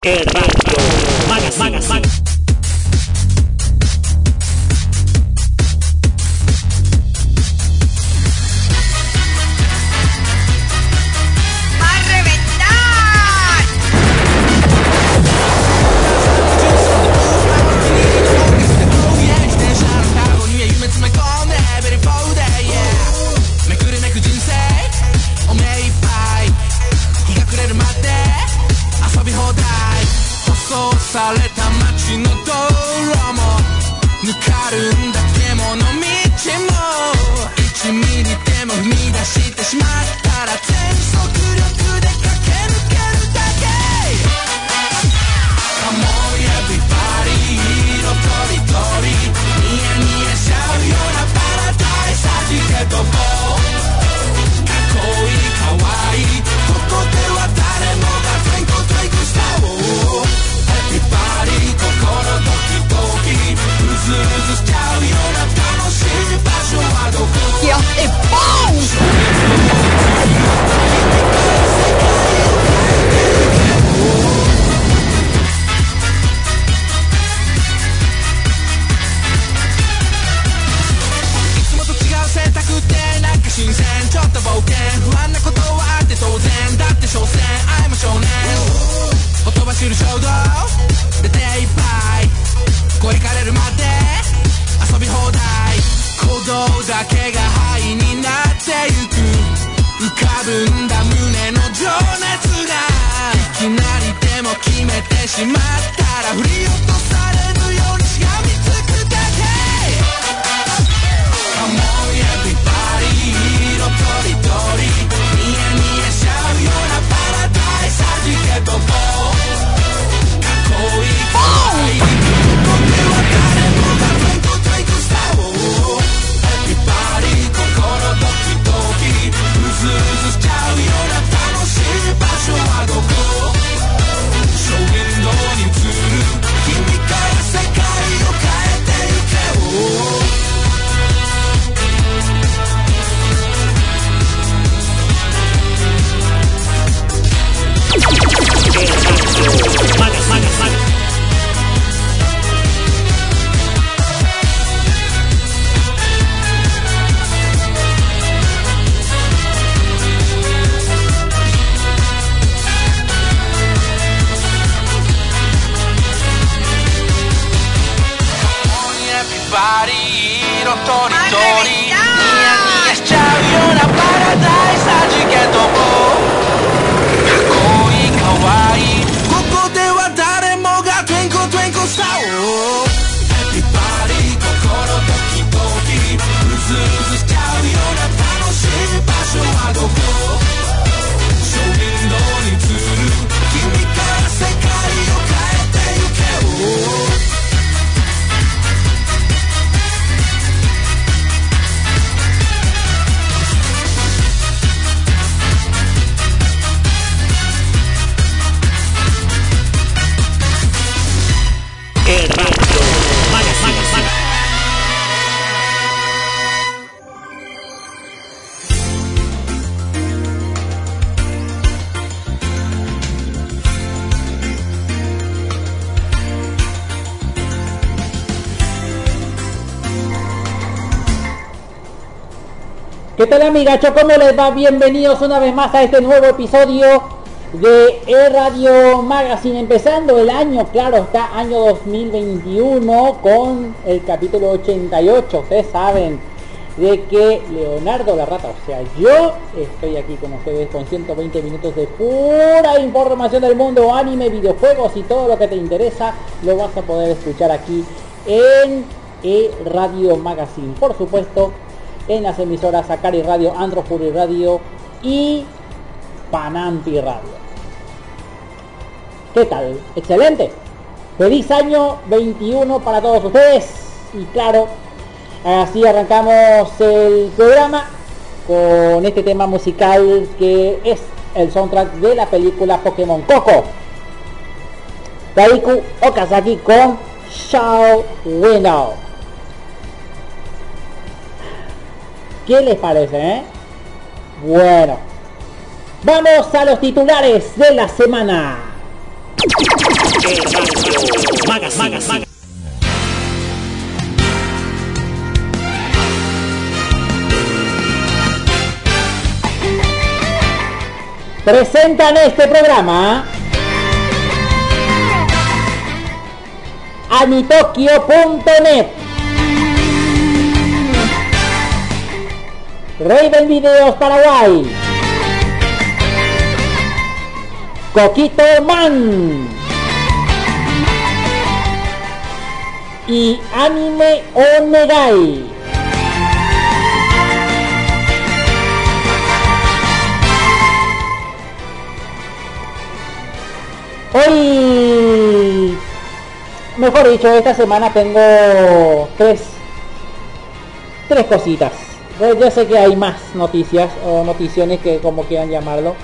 Querramos. Amigacho, ¿cómo les va? Bienvenidos una vez más a este nuevo episodio de E Radio Magazine, empezando el año, claro, está año 2021 con el capítulo 88, ustedes saben de que Leonardo la Rata, o sea, yo estoy aquí con ustedes con 120 minutos de pura información del mundo, anime, videojuegos y todo lo que te interesa, lo vas a poder escuchar aquí en E Radio Magazine. Por supuesto, en las emisoras Akari Radio, Andro Radio y Panampi Radio. ¿Qué tal? Excelente. Feliz año 21 para todos ustedes. Y claro, así arrancamos el programa con este tema musical que es el soundtrack de la película Pokémon Coco. Taiku Okazaki con Shao Winnow. ¿Qué les parece, eh? Bueno, vamos a los titulares de la semana. Presentan este programa anitokyo.net Raven Videos Paraguay Coquito Man y Anime Onegai. Hoy, mejor dicho, esta semana tengo tres, tres cositas. Yo sé que hay más noticias o noticiones que como quieran llamarlo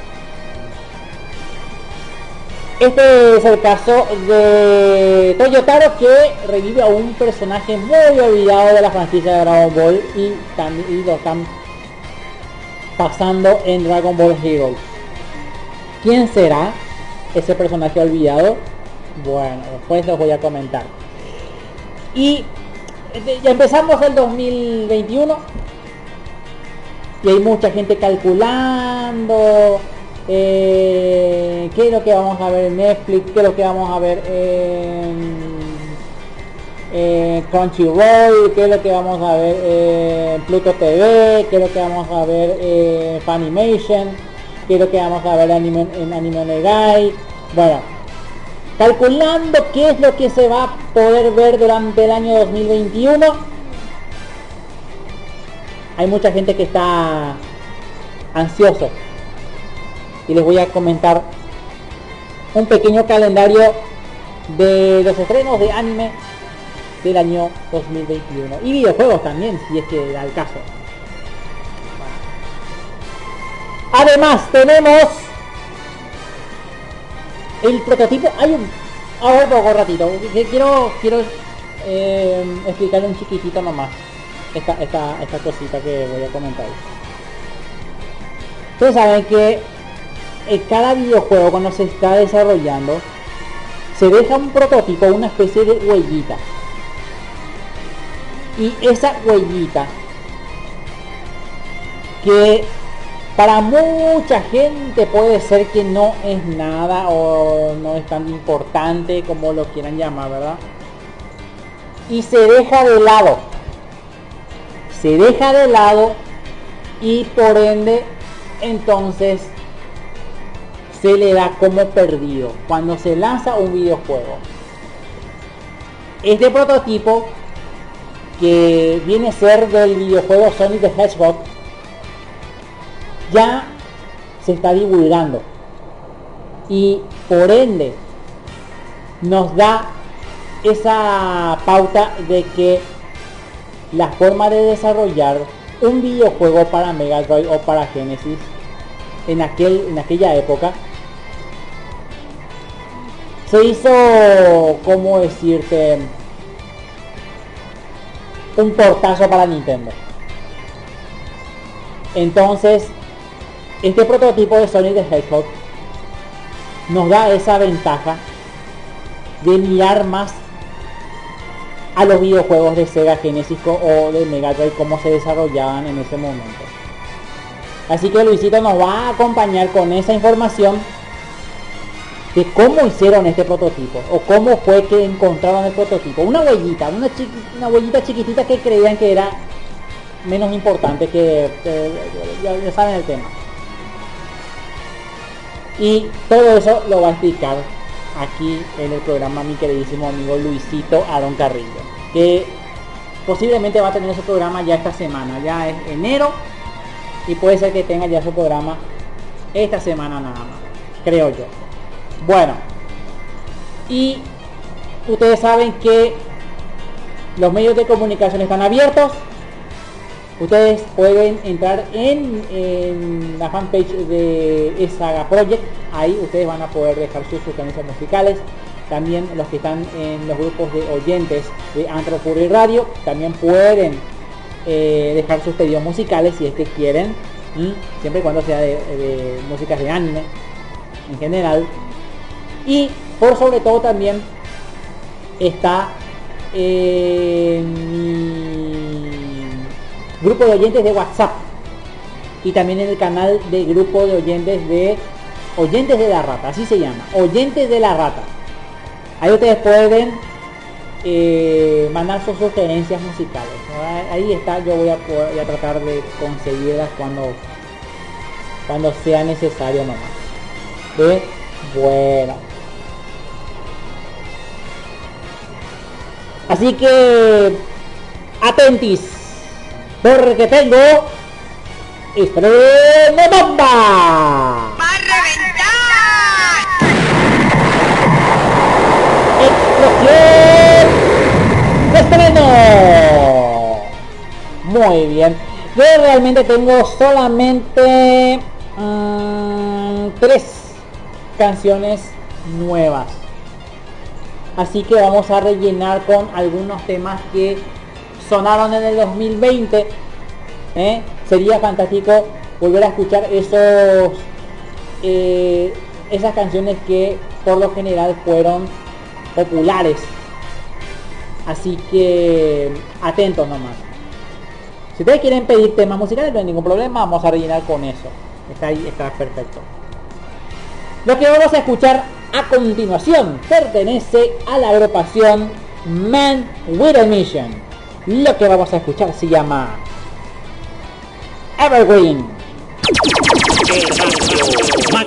este es el caso de Toyotaro que revive a un personaje muy olvidado de la franquicia de Dragon Ball y, también, lo están pasando en Dragon Ball Heroes. ¿Quién será ese personaje olvidado? Bueno, después los voy a comentar. Y ya empezamos el 2021 y hay mucha gente calculando eh, qué es lo que vamos a ver en Netflix, qué es lo que vamos a ver en Crunchyroll, qué es lo que vamos a ver en Pluto TV, qué es lo que vamos a ver en Funimation, qué es lo que vamos a ver en Anime, Negai. Bueno, calculando qué es lo que se va a poder ver durante el año 2021. Hay mucha gente que está ansioso. Y les voy a comentar un pequeño calendario de los estrenos de anime del año 2021 y videojuegos también si es que da el caso. Además tenemos el prototipo. Hay un ahora poco ratito quiero quiero eh, explicarle un chiquitito nomás esta, esta, cosita que voy a comentar ustedes saben que en cada videojuego cuando se está desarrollando se deja un prototipo, una especie de huellita. Y esa huellita que para mucha gente puede ser que no es nada o no es tan importante como lo quieran llamar, ¿verdad? Y se deja de lado. Se deja de lado y por ende entonces se le da como perdido cuando se lanza un videojuego. Este prototipo que viene a ser del videojuego Sonic the Hedgehog ya se está divulgando y por ende nos da esa pauta de que la forma de desarrollar un videojuego para Mega Drive o para Genesis en, aquel, en aquella época se hizo, ¿cómo decirte? Un portazo para Nintendo. Entonces, este prototipo de Sonic the Hedgehog nos da esa ventaja de mirar más a los videojuegos de Sega Genesis o de Mega Drive como se desarrollaban en ese momento. Así que Luisito nos va a acompañar con esa información de cómo hicieron este prototipo o cómo fue que encontraron el prototipo. Una huellita, una, una huellita chiquitita que creían que era menos importante que, ya, saben el tema. Y todo eso lo va a explicar aquí en el programa mi queridísimo amigo Luisito Aaron Carrillo, que posiblemente va a tener su programa ya esta semana, ya es enero, y puede ser que tenga ya su programa esta semana nada más, creo yo. Bueno, y ustedes saben que los medios de comunicación están abiertos. Ustedes pueden entrar en, la fanpage de Saga Project. Ahí ustedes van a poder dejar sus sugerencias musicales. También los que están en los grupos de oyentes de Antropur Radio también pueden eh, dejar sus pedidos musicales si es que quieren. Siempre y cuando sea de músicas de anime en general y por sobre todo también está en mi grupo de oyentes de WhatsApp y también en el canal de grupo de oyentes de oyentes de la rata, así se llama, oyentes de la rata. Ahí ustedes pueden eh, mandar sus sugerencias musicales. Ahí está, yo voy a, a tratar de conseguirlas cuando cuando sea necesario nomás. Bueno. Así que atentis. Porque tengo estreno bomba. ¡Va a reventar! Explosión estreno. Muy bien. Yo realmente tengo solamente mm, tres canciones nuevas. Así que vamos a rellenar con algunos temas que sonaron en el 2020. ¿eh? Sería fantástico volver a escuchar esos eh, esas canciones que por lo general fueron populares. Así que atentos nomás. Si ustedes quieren pedir temas musicales no hay ningún problema, vamos a rellenar con eso. Está ahí, está perfecto. Lo que vamos a escuchar a continuación pertenece a la agrupación Man with a Mission. Lo que vamos a escuchar se llama Evergreen. ¡Va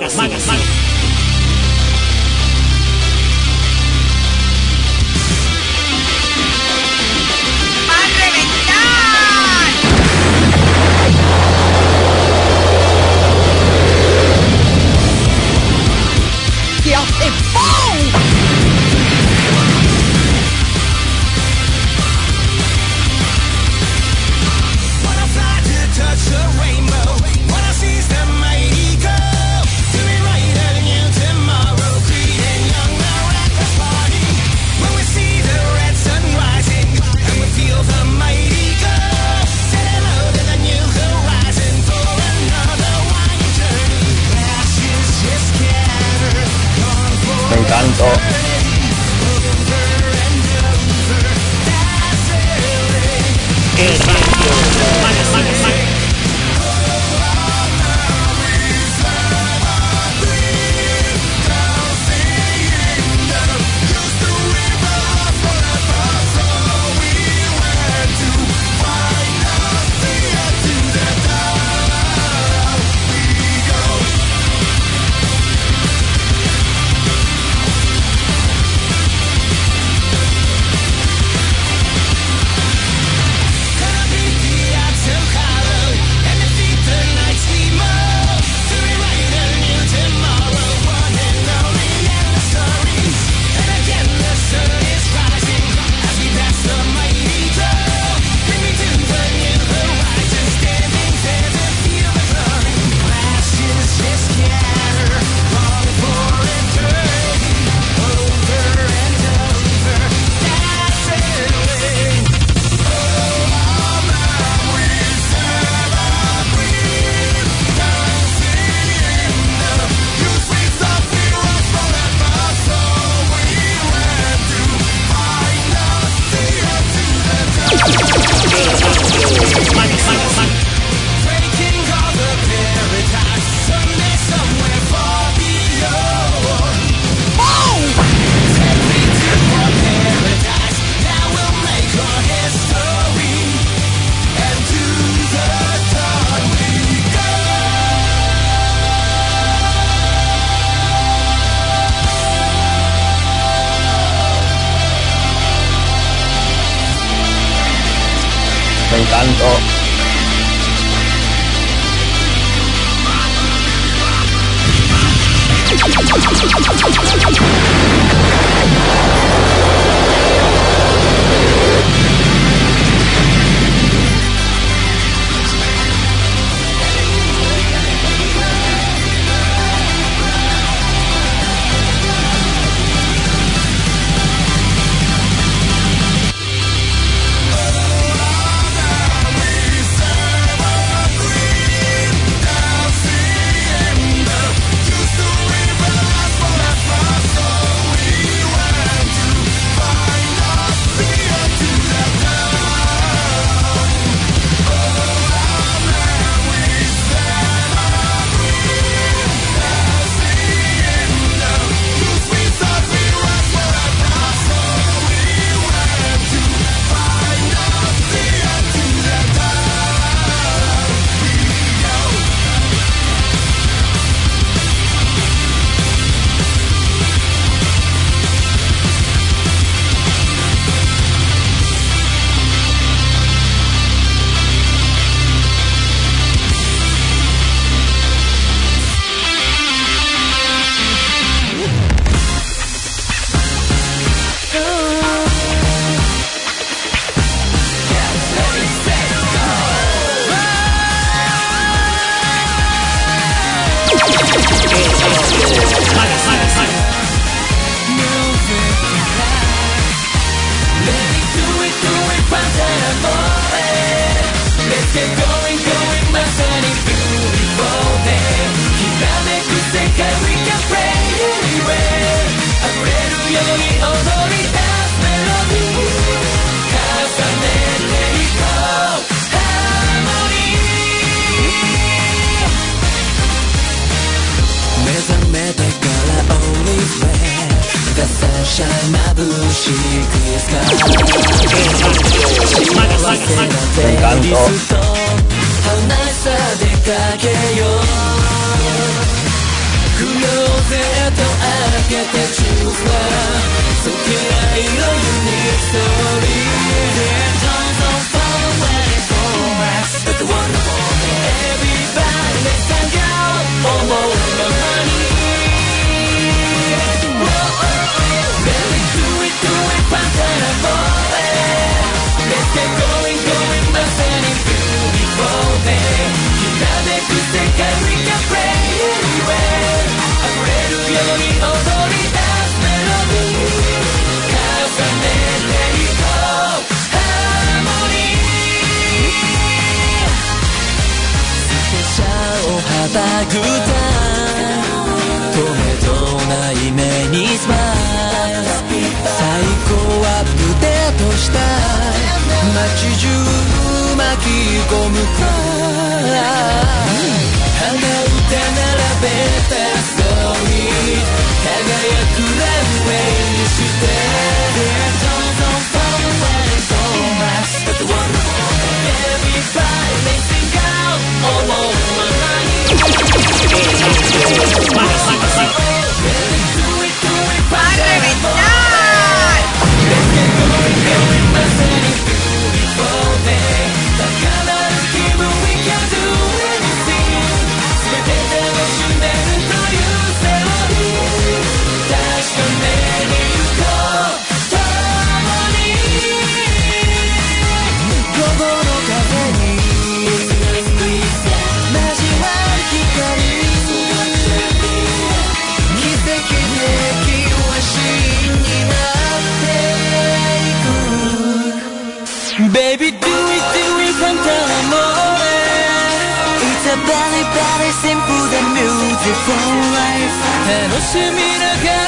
beautiful life 楽しみながら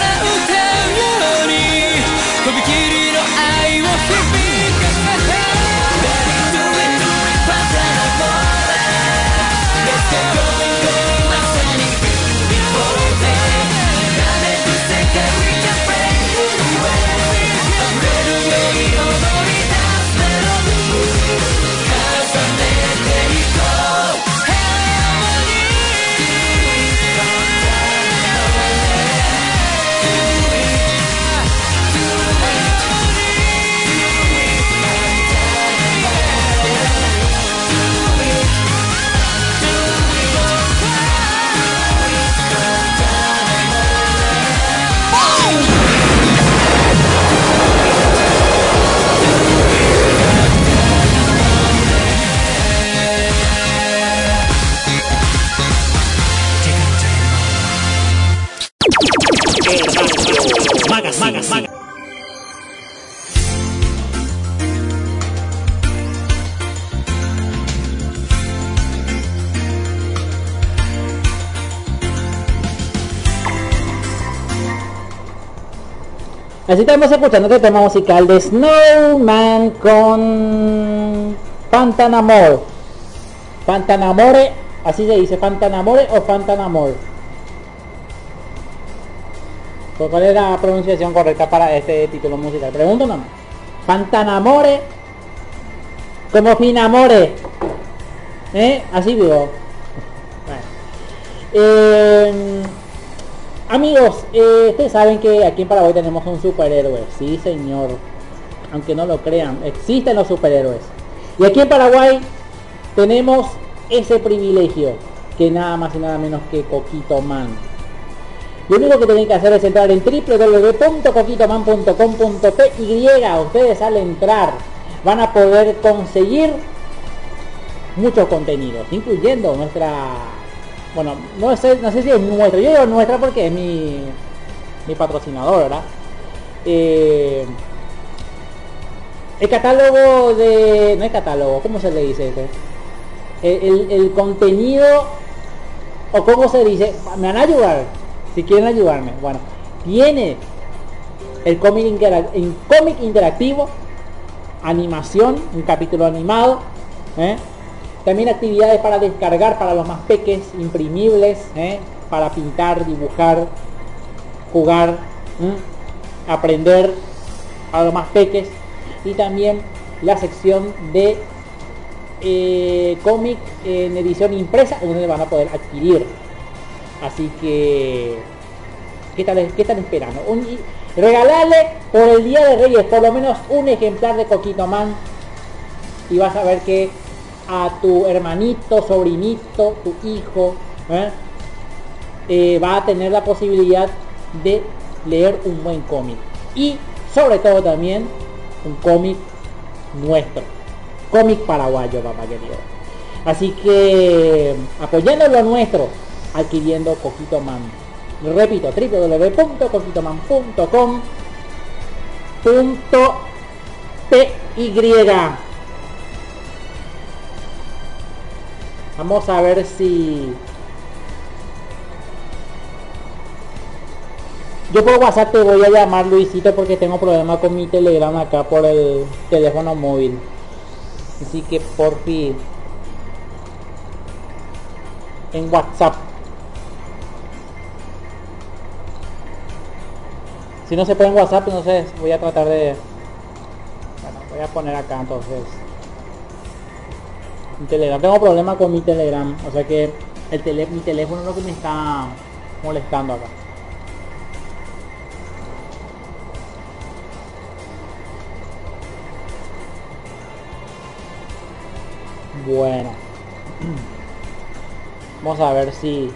Así estamos escuchando este tema musical de Snowman con Fantanamor. Fantanamore, así se dice, Fantanamore o Fantanamor. Pues, ¿Cuál es la pronunciación correcta para este título musical? Pregunto nomás. Fantanamore como Finamore. ¿Eh? Así vivo. Bueno. Eh, Amigos, eh, ustedes saben que aquí en Paraguay tenemos un superhéroe, sí señor, aunque no lo crean, existen los superhéroes. Y aquí en Paraguay tenemos ese privilegio, que nada más y nada menos que Coquito Man. Lo único que tienen que hacer es entrar en www.coquitoman.com.py. Ustedes al entrar van a poder conseguir muchos contenidos, incluyendo nuestra bueno, no sé, no sé si es nuestra, yo digo nuestra porque es mi, mi patrocinador, ¿verdad? Eh, el catálogo de... no es catálogo, ¿cómo se le dice eso? El, el- contenido, o cómo se dice, me van a ayudar, si quieren ayudarme. Bueno, tiene el cómic, interac- interactivo, animación, un capítulo animado, ¿eh? También actividades para descargar para los más peques, imprimibles, ¿eh? para pintar, dibujar, jugar. aprender a los más peques y también la sección de eh, cómic en edición impresa donde van a poder adquirir así que ¿qué tal, qué están esperando? Un, regalarle por el día de Reyes por lo menos un ejemplar de Coquito Man y vas a ver que a tu hermanito, sobrinito, tu hijo ¿eh? Eh, va a tener la posibilidad de leer un buen cómic. Y sobre todo también un cómic nuestro cómic paraguayo papá querido. Así que apoyando lo nuestro adquiriendo Coquito Man. Repito www.coquitoman.com vamos a ver si Yo por WhatsApp te voy a llamar Luisito porque tengo problemas con mi Telegram acá por el teléfono móvil. Así que por fin en WhatsApp. Si no se puede en WhatsApp, entonces voy a tratar de... Bueno, voy a poner acá entonces. Telegram. Tengo problemas con mi Telegram. O sea que el tele, mi teléfono es lo que me está molestando acá. Bueno. Vamos a ver si...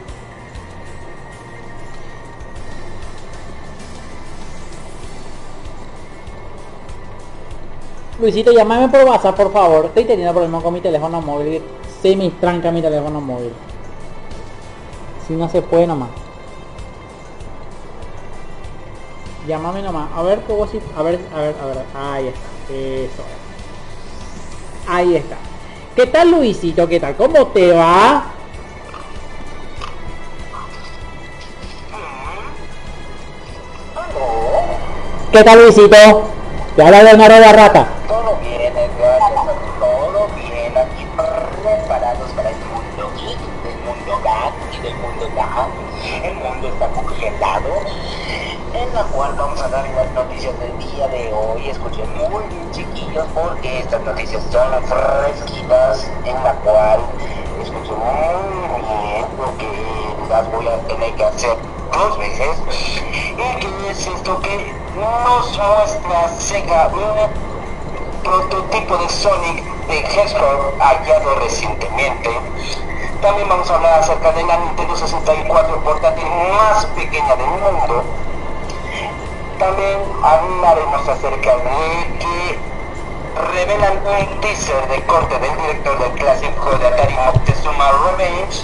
Luisito, llámame por WhatsApp, por favor. Estoy teniendo problemas con mi teléfono móvil. Se me tranca mi teléfono móvil. Si no se puede nomás. Llámame nomás. A ver, cómo si... A ver, a ver, a ver. Ahí está. Eso. Ahí está. ¿Qué tal Luisito? ¿Qué tal? ¿Cómo te va? ¿Qué tal Luisito? Te habla Leonardo la rata. Todo bien, a todo bien, aquí preparados para el mundo geek, del mundo GAN y del mundo DAN. El mundo está congelado, en la cual vamos a dar las noticias del día de hoy. Escuchen muy bien, chiquillos, porque estas noticias son las fresquitas, en la cual escuchen muy bien, porque las voy a tener que hacer dos veces. ¿Y qué es esto que nos muestra Sega? Un prototipo de Sonic de Hedgehog hallado recientemente. También vamos a hablar acerca de la Nintendo 64 portátil más pequeña del mundo. También hablaremos acerca de que revelan un teaser de corte del director del clásico de Atari Moctezuma Revenge.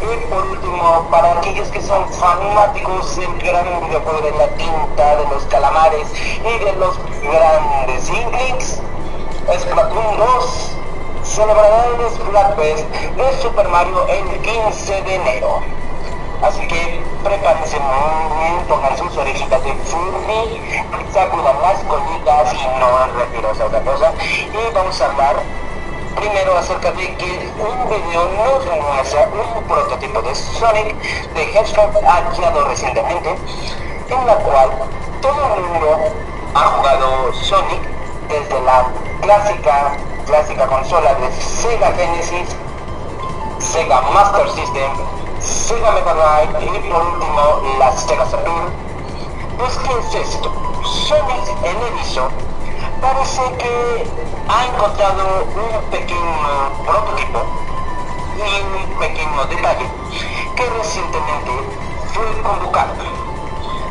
Y por último para aquellos que son fanáticos del gran videojuego de la tinta de los calamares y de los grandes Inglings Splatoon 2 celebrará el Splatfest de Super Mario el 15 de enero Así que prepárense muy bien, pongan sus orejitas de Furby, sacudan las colitas y no retiros a otra cosa. Y vamos a hablar primero acerca de que un video nos muestra un prototipo de Sonic de Hedgehog hallado recientemente, en la cual todo el mundo ha jugado Sonic desde la clásica, clásica consola de Sega Genesis, Sega Master System, Sega Mega Drive y por último la Sega Saturn. Pues ¿qué es esto? Sonic en erizo parece que ha encontrado un pequeño prototipo y un pequeño detalle que recientemente fue convocado.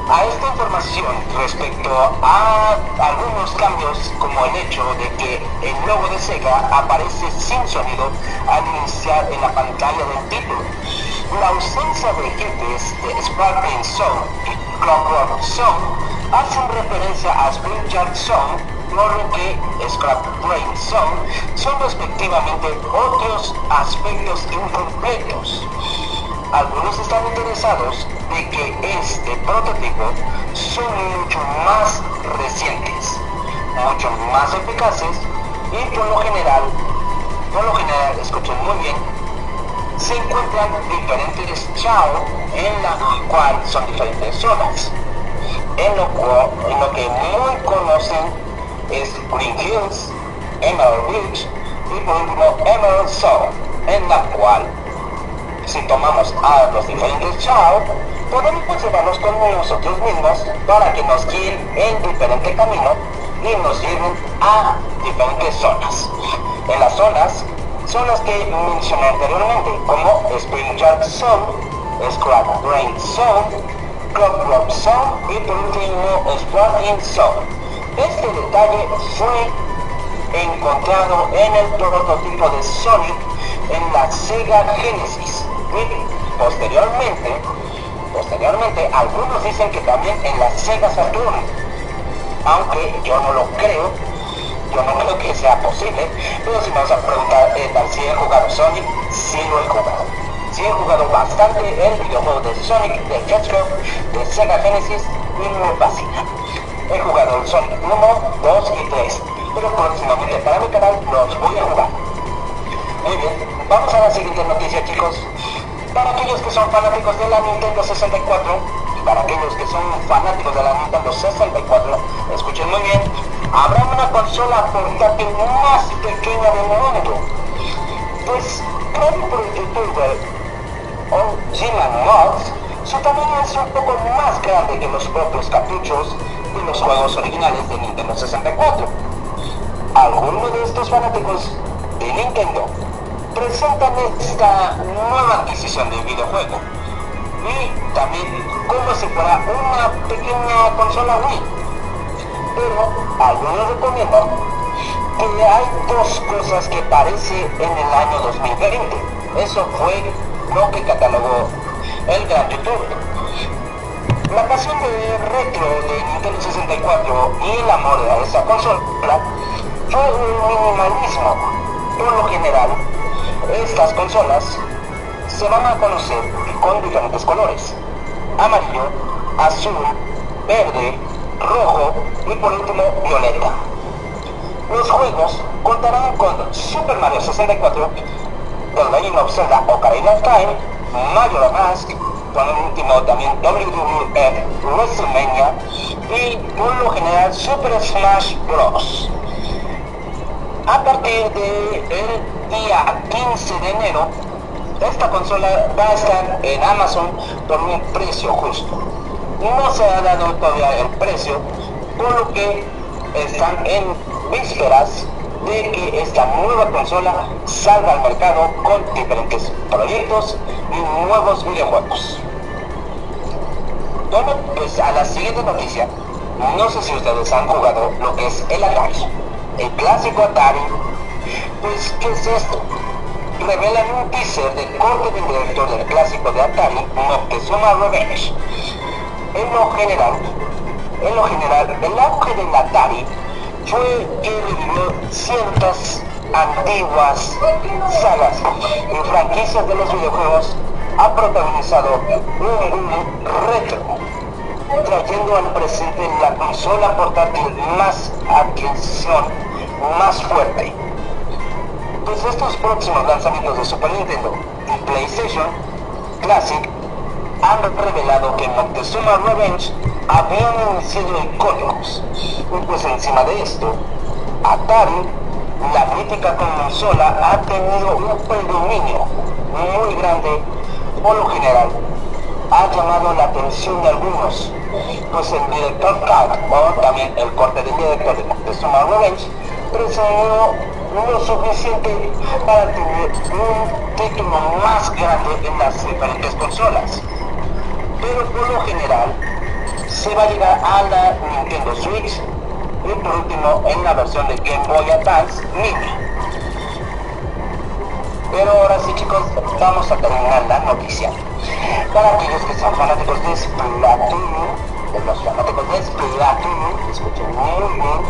A esta información respecto a algunos cambios como el hecho de que el logo de Sega aparece sin sonido al iniciar en la pantalla del título. La ausencia de jefes de Sparkling Zone y Clockwork Zone hacen referencia a Springchild Zone, por que Scrap Brain Zone son respectivamente otros aspectos incompletos. Algunos están interesados de que este prototipo son mucho más recientes, mucho más eficaces y por lo general, por lo general, escuchen muy bien, se encuentran diferentes chao en la cual son diferentes zonas. en lo, cual- lo que muy conocen es Green Hills, Emerald Beach y por último Emerald Zone, en la cual si tomamos a los diferentes chao, podemos llevarlos con nosotros mismos para que nos guíen en diferente camino y nos lleven a diferentes zonas. En las zonas son las que mencioné anteriormente, como Spring Yard Zone, Scrap Drain Zone, Rock Zone y por último Sparking Zone. Este detalle fue encontrado en el prototipo de Sonic en la Sega Genesis y posteriormente, posteriormente algunos dicen que también en la Sega Saturn, aunque yo no lo creo, yo no creo que sea posible, pero si me vas a preguntar eh, si he jugado Sonic, sí lo he jugado. Sí he jugado bastante el videojuego de Sonic, de Hedgehog, de Sega Genesis y me fascina. He jugado el Sonic 1, 2 y 3, pero próximamente para mi canal los voy a jugar. Muy bien, vamos a la siguiente noticia chicos. Para aquellos que son fanáticos de la Nintendo 64 y para aquellos que son fanáticos de la Nintendo 64, escuchen muy bien, habrá una consola portátil más pequeña del mundo. Pues, creado por el youtuber o G-Man Mods, su tamaño es un poco más grande que los propios cartuchos de los juegos originales de Nintendo 64. Algunos de estos fanáticos de Nintendo presentan esta nueva adquisición del videojuego y también como si fuera una pequeña consola Wii. Pero algunos recomiendan que hay dos cosas que parece en el año 2020. Eso fue lo que catalogó el gran youtuber. La pasión de retro de Nintendo 64 y el amor a esa consola fue un minimalismo. Por lo general, estas consolas se van a conocer con diferentes colores. Amarillo, azul, verde, rojo y por último violeta. Los juegos contarán con Super Mario 64, The Legend of Zelda Ocarina of Time, Mario Mask, con el último también WWF WrestleMania y por lo general Super Smash Bros. A partir del día 15 de enero, esta consola va a estar en Amazon por un precio justo. No se ha dado todavía el precio, por lo que están en vísperas de que esta nueva consola salga al mercado con diferentes proyectos y nuevos videojuegos. Bueno, pues a la siguiente noticia, no sé si ustedes han jugado lo que es el Atari, el clásico Atari. Pues, ¿qué es esto? Revelan un teaser del corte del director del clásico de Atari, Moctezuma Revenge. En lo general, en lo general, el auge del Atari fue que revivió ciertas antiguas sagas y franquicias de los videojuegos ha protagonizado un boom retro, trayendo al presente la consola portátil más adquisición, más fuerte. Pues estos próximos lanzamientos de Super Nintendo y PlayStation Classic han revelado que Moctezuma Revenge habían sido icónicos. Y pues encima de esto, Atari, la mítica consola, ha tenido un predominio muy grande, por lo general, ha llamado la atención de algunos, pues el director o también el corte del director de Moctezuma Revenge, presionó lo suficiente para tener un título más grande en las diferentes consolas. Pero por lo general, se va a llegar a la Nintendo Switch y por último en la versión de Game Boy Advance Mini. Pero ahora sí chicos, vamos a terminar la noticia. Para aquellos que son fanáticos de Splatoon, de los fanáticos de Splatoon, escuchen muy bien,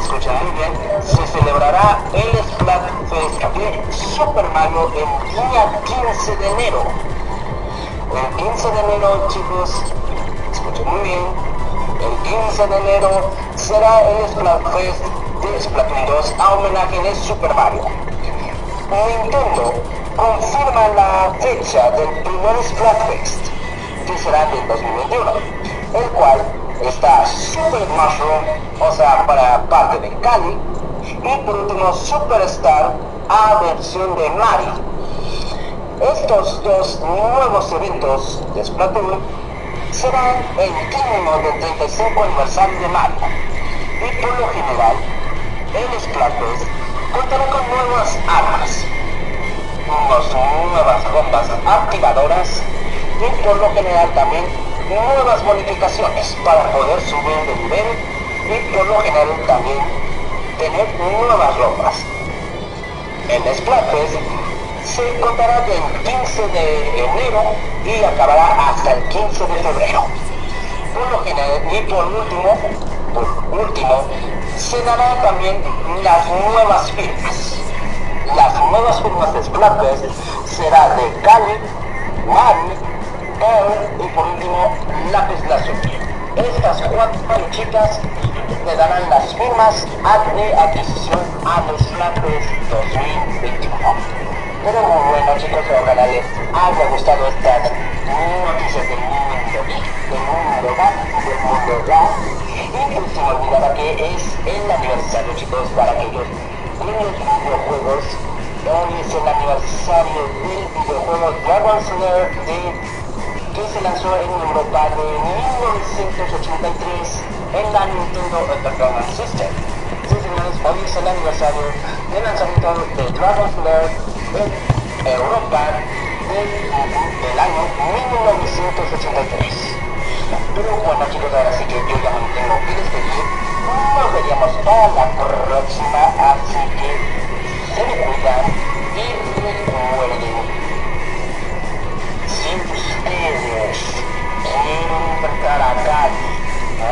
escuchen muy bien, se celebrará el Splatfest de Super Mario el día 15 de enero. El 15 de enero chicos, escuchen muy bien, el 15 de enero será el Splatfest de Splatoon 2 a homenaje de Super Mario. Nintendo confirma la fecha del primer Splatfest, que será del 2021. el cual está Super Mushroom, o sea, para parte de Cali, y por último Superstar a versión de Mario. Estos dos nuevos eventos de Splatoon serán el mínimo del 35 aniversario de Mario. Y por lo general, el Splatfest contará con nuevas armas, unas nuevas bombas activadoras y por lo general también nuevas bonificaciones para poder subir de nivel y por lo general también tener nuevas ropas. El Splatfest se contará del 15 de enero y acabará hasta el 15 de febrero. Por lo general, y por último, por último, se darán también las nuevas firmas. Las nuevas firmas de Splatfest será de Cali, Mari, Earl y por último Lápiz Lazuli. Estas cuatro chicas le darán las firmas de adquisición a los Splatfest 2021. Pero bueno chicos, ojalá les haya gustado estas noticias del mundo geek, del mundo gas, del mundo gas. Y pues se me olvidaba que es el aniversario chicos para aquellos niños videojuegos. Hoy es el aniversario del videojuego Dragon Slayer de, que se lanzó en Europa de 1983 en la Nintendo Entertainment System. Sí señores, hoy es el aniversario del lanzamiento de Dragon Slayer en Europa del, año 1983. Pero bueno chicos, ahora sí que yo ya me tengo que despedir. Nos veríamos para la próxima, así que se me cuidan y recuerden. Si ustedes quieren enfrentar a Cali,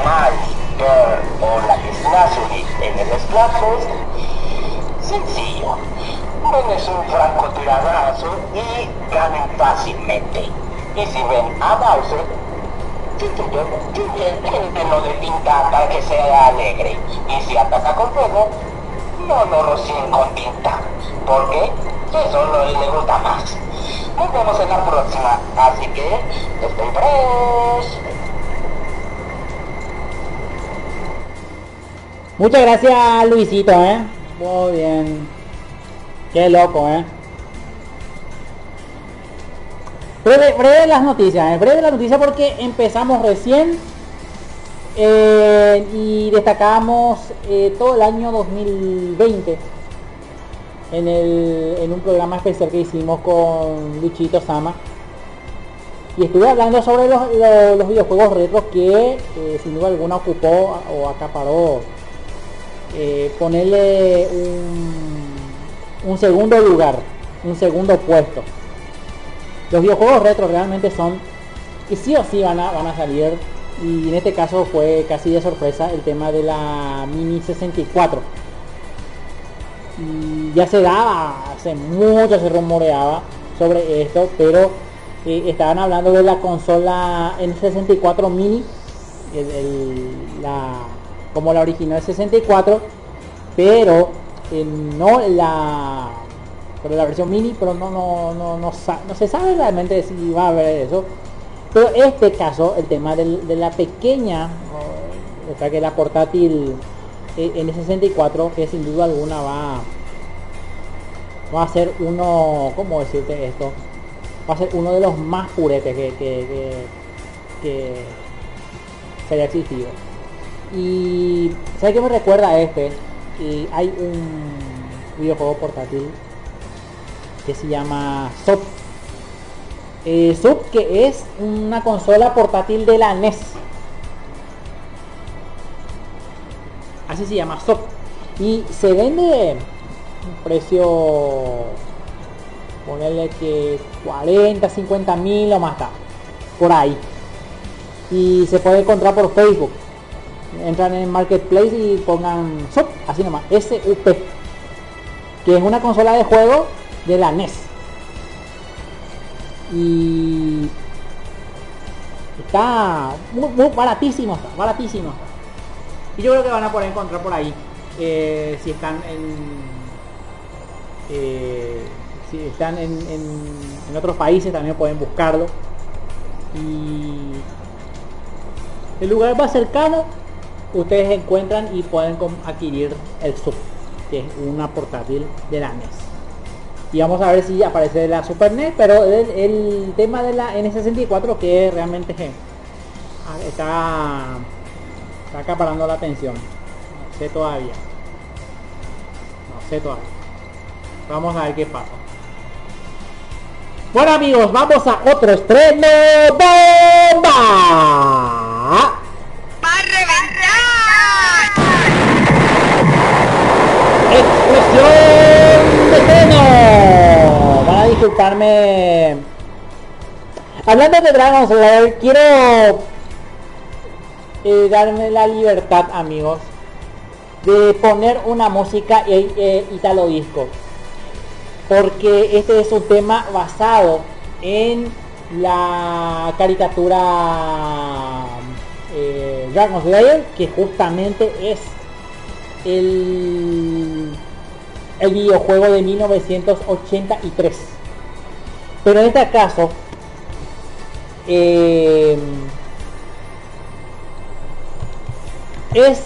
Mari, Pearl o la Lazuli en el Splatfest, sencillo. Denles un francotiradarazo y ganen fácilmente. Y si ven a Bowser, lo de tinta para que sea alegre. Y si ataca con fuego, no lo rocien con tinta. ¿Por qué? Eso no le gusta más. Nos vemos en la próxima, así que estén fresh. Muchas gracias Luisito, eh. Muy bien. Qué loco, eh. Breve, breve las noticias, eh. breve las noticias porque empezamos recién eh, y destacamos eh, todo el año 2020 en, el, en un programa especial que hicimos con Luchito Sama y estuve hablando sobre los, los- videojuegos retros que eh, sin duda alguna ocupó o acaparó ponerle un, un segundo lugar, un segundo puesto. Los videojuegos retro realmente son y sí o sí van a, van a salir y en este caso fue casi de sorpresa el tema de la Mini 64. Y ya se daba, hace mucho se rumoreaba sobre esto, pero eh, estaban hablando de la consola N64 Mini, el- la, como la original 64, pero eh, no la pero la versión mini, pero no no no no, no se sabe realmente si va a haber eso. Pero este caso, el tema del- de la pequeña, o, o sea que la portátil eh, N64, que sin duda alguna va va a ser uno, ¿cómo decirte esto? Va a ser uno de los más puretes que, que, que, que se haya existido. Y ¿sabes qué me recuerda a este? Y hay un videojuego portátil que se llama SOP. Eh, que es una consola portátil de la NES. Así se llama SOP. Y se vende un precio ponerle que 40, 50 mil o más. Por ahí. Y se puede encontrar por Facebook. Entran en Marketplace y pongan SUP, así nomás, SUP. Que es una consola de juego de la NES. Y está muy, muy baratísimo, está, baratísimo. Y yo creo que van a poder encontrar por ahí. eh, si están en eh, si están en- en otros países también pueden buscarlo y el lugar más cercano, ustedes encuentran y pueden adquirir el sub, que es una portátil de la NES. Y vamos a ver si aparece la Super NES, pero el, tema de la N64 que realmente eh, está, está acaparando la atención. No sé todavía. No sé todavía. Vamos a ver qué pasa. Bueno amigos, vamos a otro estreno. ¡Bomba! ¡Explosión de! Van a disculparme. Hablando de Dragon Slayer, quiero eh, darme la libertad, amigos, de poner una música eh, eh, italo disco. Porque este es un tema basado en la caricatura eh, Dragon Slayer, que justamente es el, el videojuego de 1983. Pero en este caso, eh, es,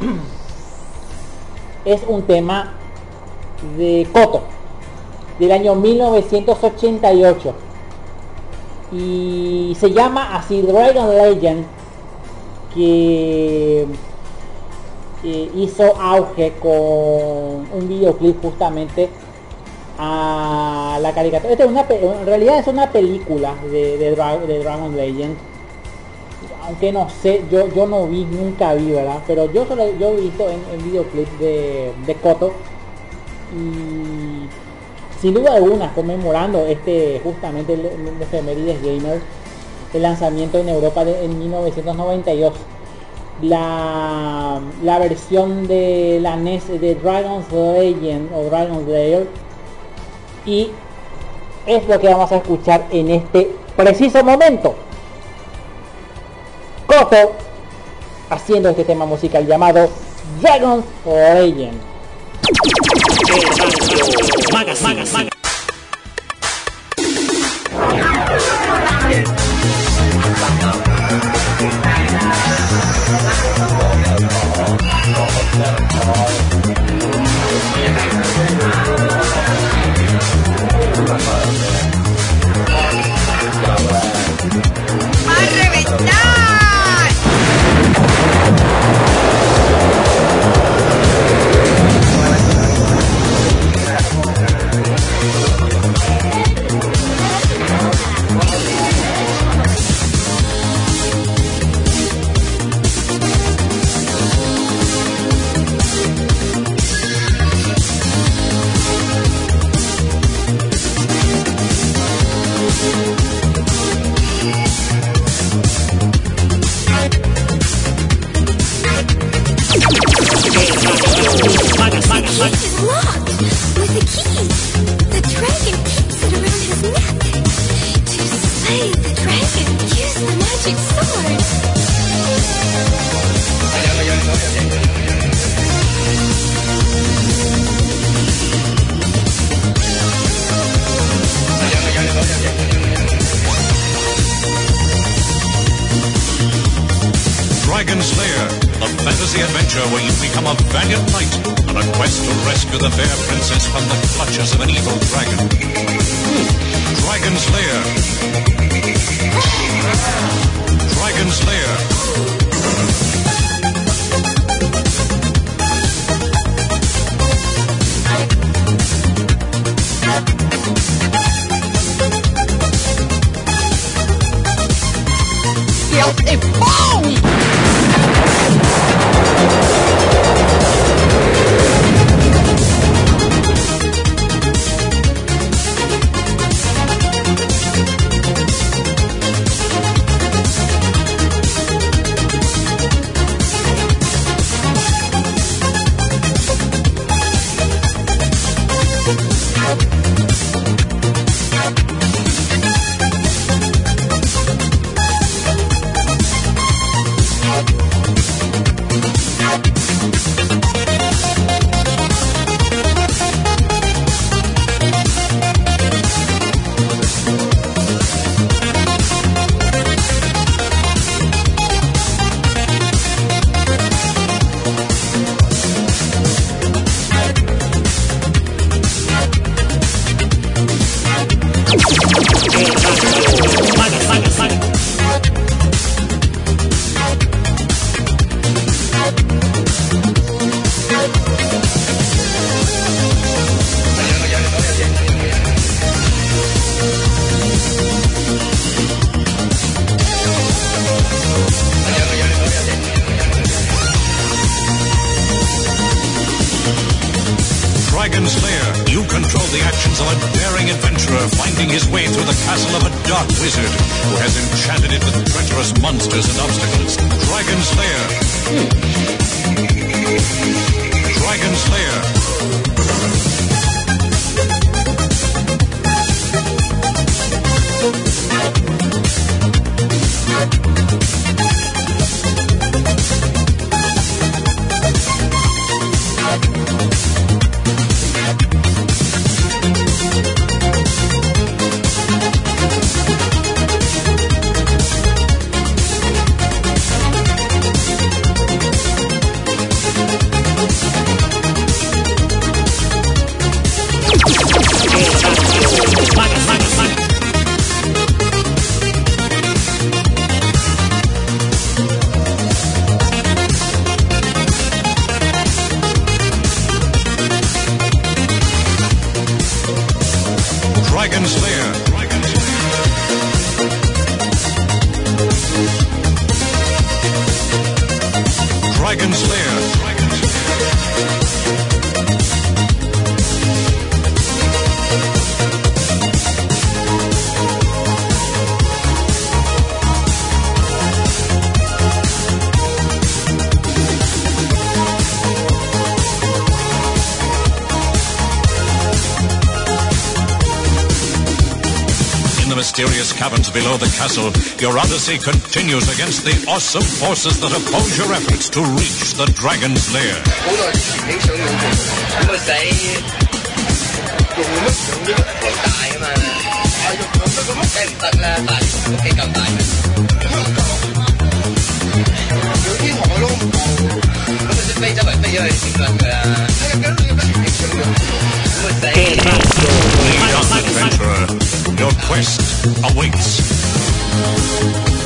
es un tema de Koto, del año 1988. Y se llama así Dragon Legend, que hizo auge con un videoclip justamente a la caricatura. Esta es una, en realidad es una película de, de, de Dragon Legend. Aunque no sé, yo, yo no vi, nunca vi, ¿verdad? Pero yo solo yo he visto en, en videoclip de, de Koto. Y sin duda alguna conmemorando este justamente el, el efemérides gamer el lanzamiento en Europa de- en 1992 la, la versión de la NES de Dragon's Legend o Dragon's Lair. Y es lo que vamos a escuchar en este preciso momento. Koto haciendo este tema musical llamado Dragon's Legend below the castle, your odyssey continues against the awesome forces that oppose your efforts to reach the dragon's lair. Your quest awaits.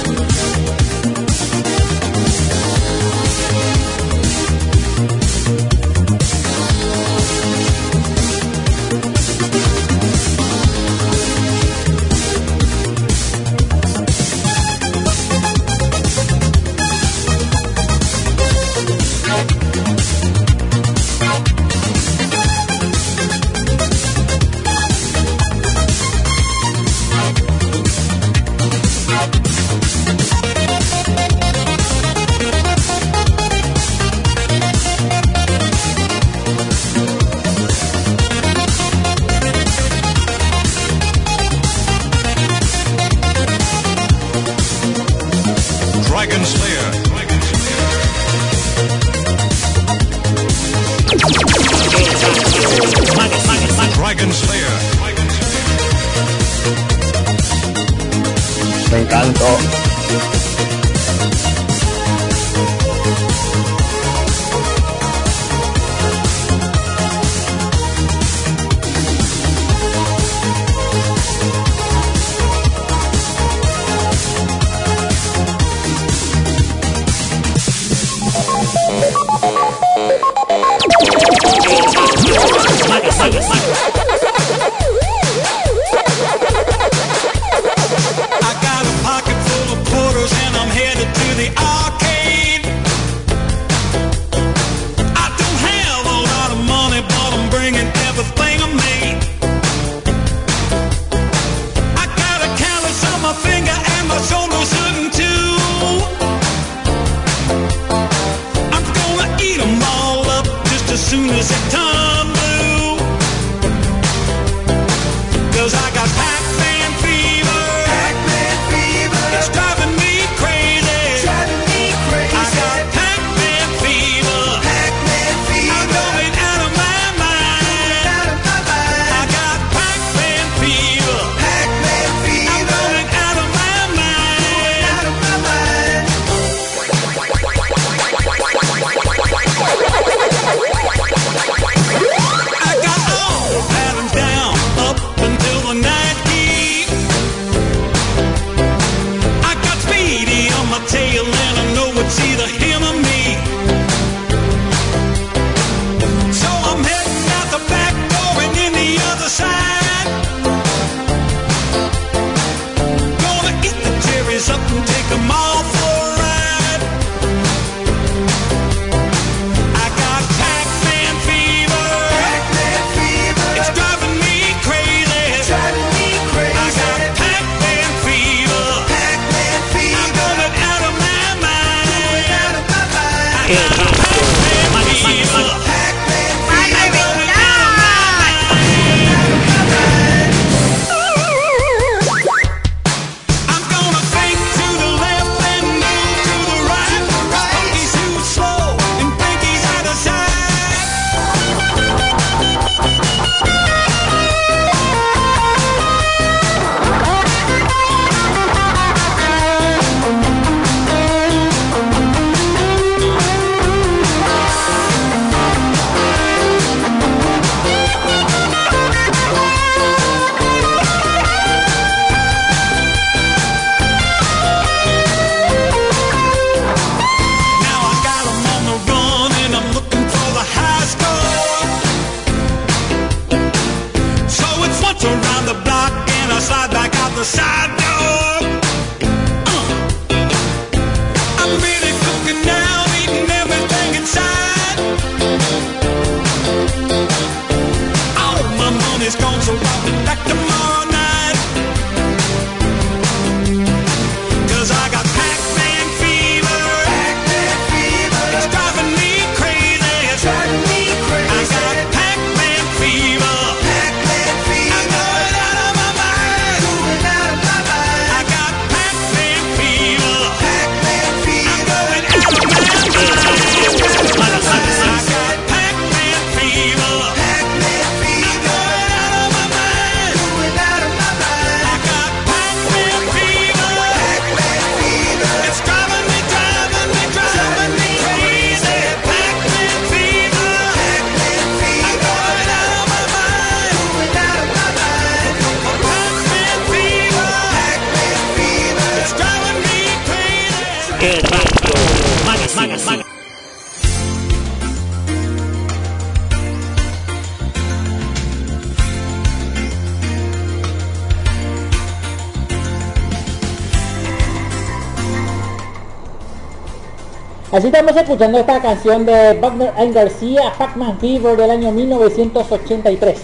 Escuchando esta canción de Wagner and García, Pac-Man Fever del año 1983.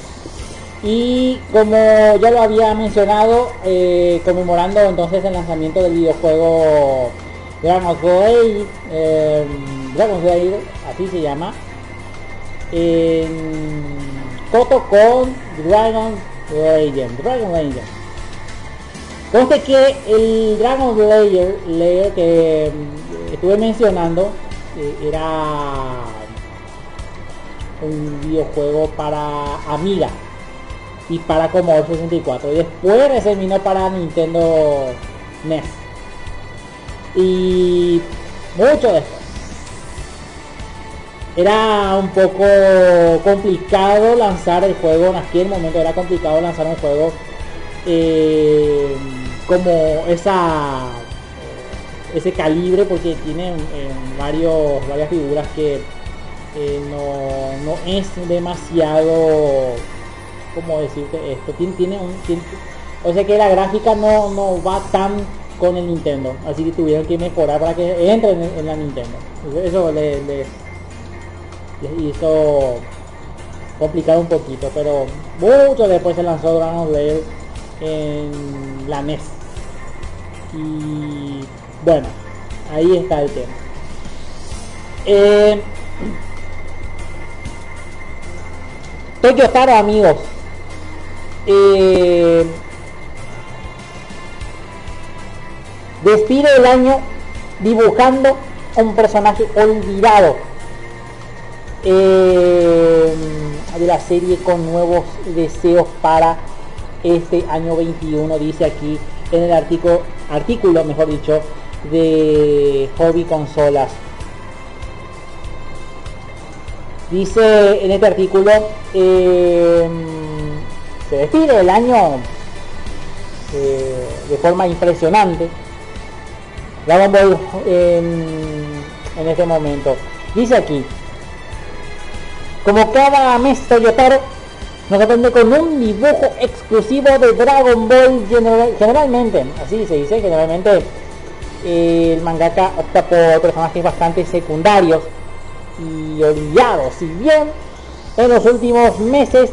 Y como ya lo había mencionado, eh, conmemorando entonces el lanzamiento del videojuego Dragon's Blade, eh, Dragon's Blade, así se llama, en Coto con Dragon Legend, Dragon Legend. Conste que el Dragon Layer, Layer que estuve mencionando eh, era un videojuego para Amiga y para Commodore 64 y después se terminó para Nintendo NES y mucho después. Era un poco complicado lanzar el juego en aquel momento. Era complicado lanzar un juego eh, como esa ese calibre porque tiene eh, varios varias figuras que eh, no, no es demasiado como decirte esto tiene, tiene un tiene- o sea que la gráfica no, no va tan con el Nintendo así que tuvieron que mejorar para que entre en, la Nintendo. Eso le- les, les hizo complicar un poquito pero mucho después se lanzó Dragon Lair en la NES y bueno ahí está el tema. Eh, Tokyo Taro amigos. Eh, despide el año dibujando un personaje olvidado. Eh, de la serie con nuevos deseos para este año 21 dice aquí en el artículo artículo mejor dicho de hobby consolas. Dice en este artículo eh, se despide el año eh, de forma impresionante. Dragon Ball en, este momento. Dice aquí como cada mes Toyotaro nos sorprende con un dibujo exclusivo de Dragon Ball general- generalmente, así se dice, generalmente el mangaka opta por personajes bastante secundarios y olvidados. Si bien en los últimos meses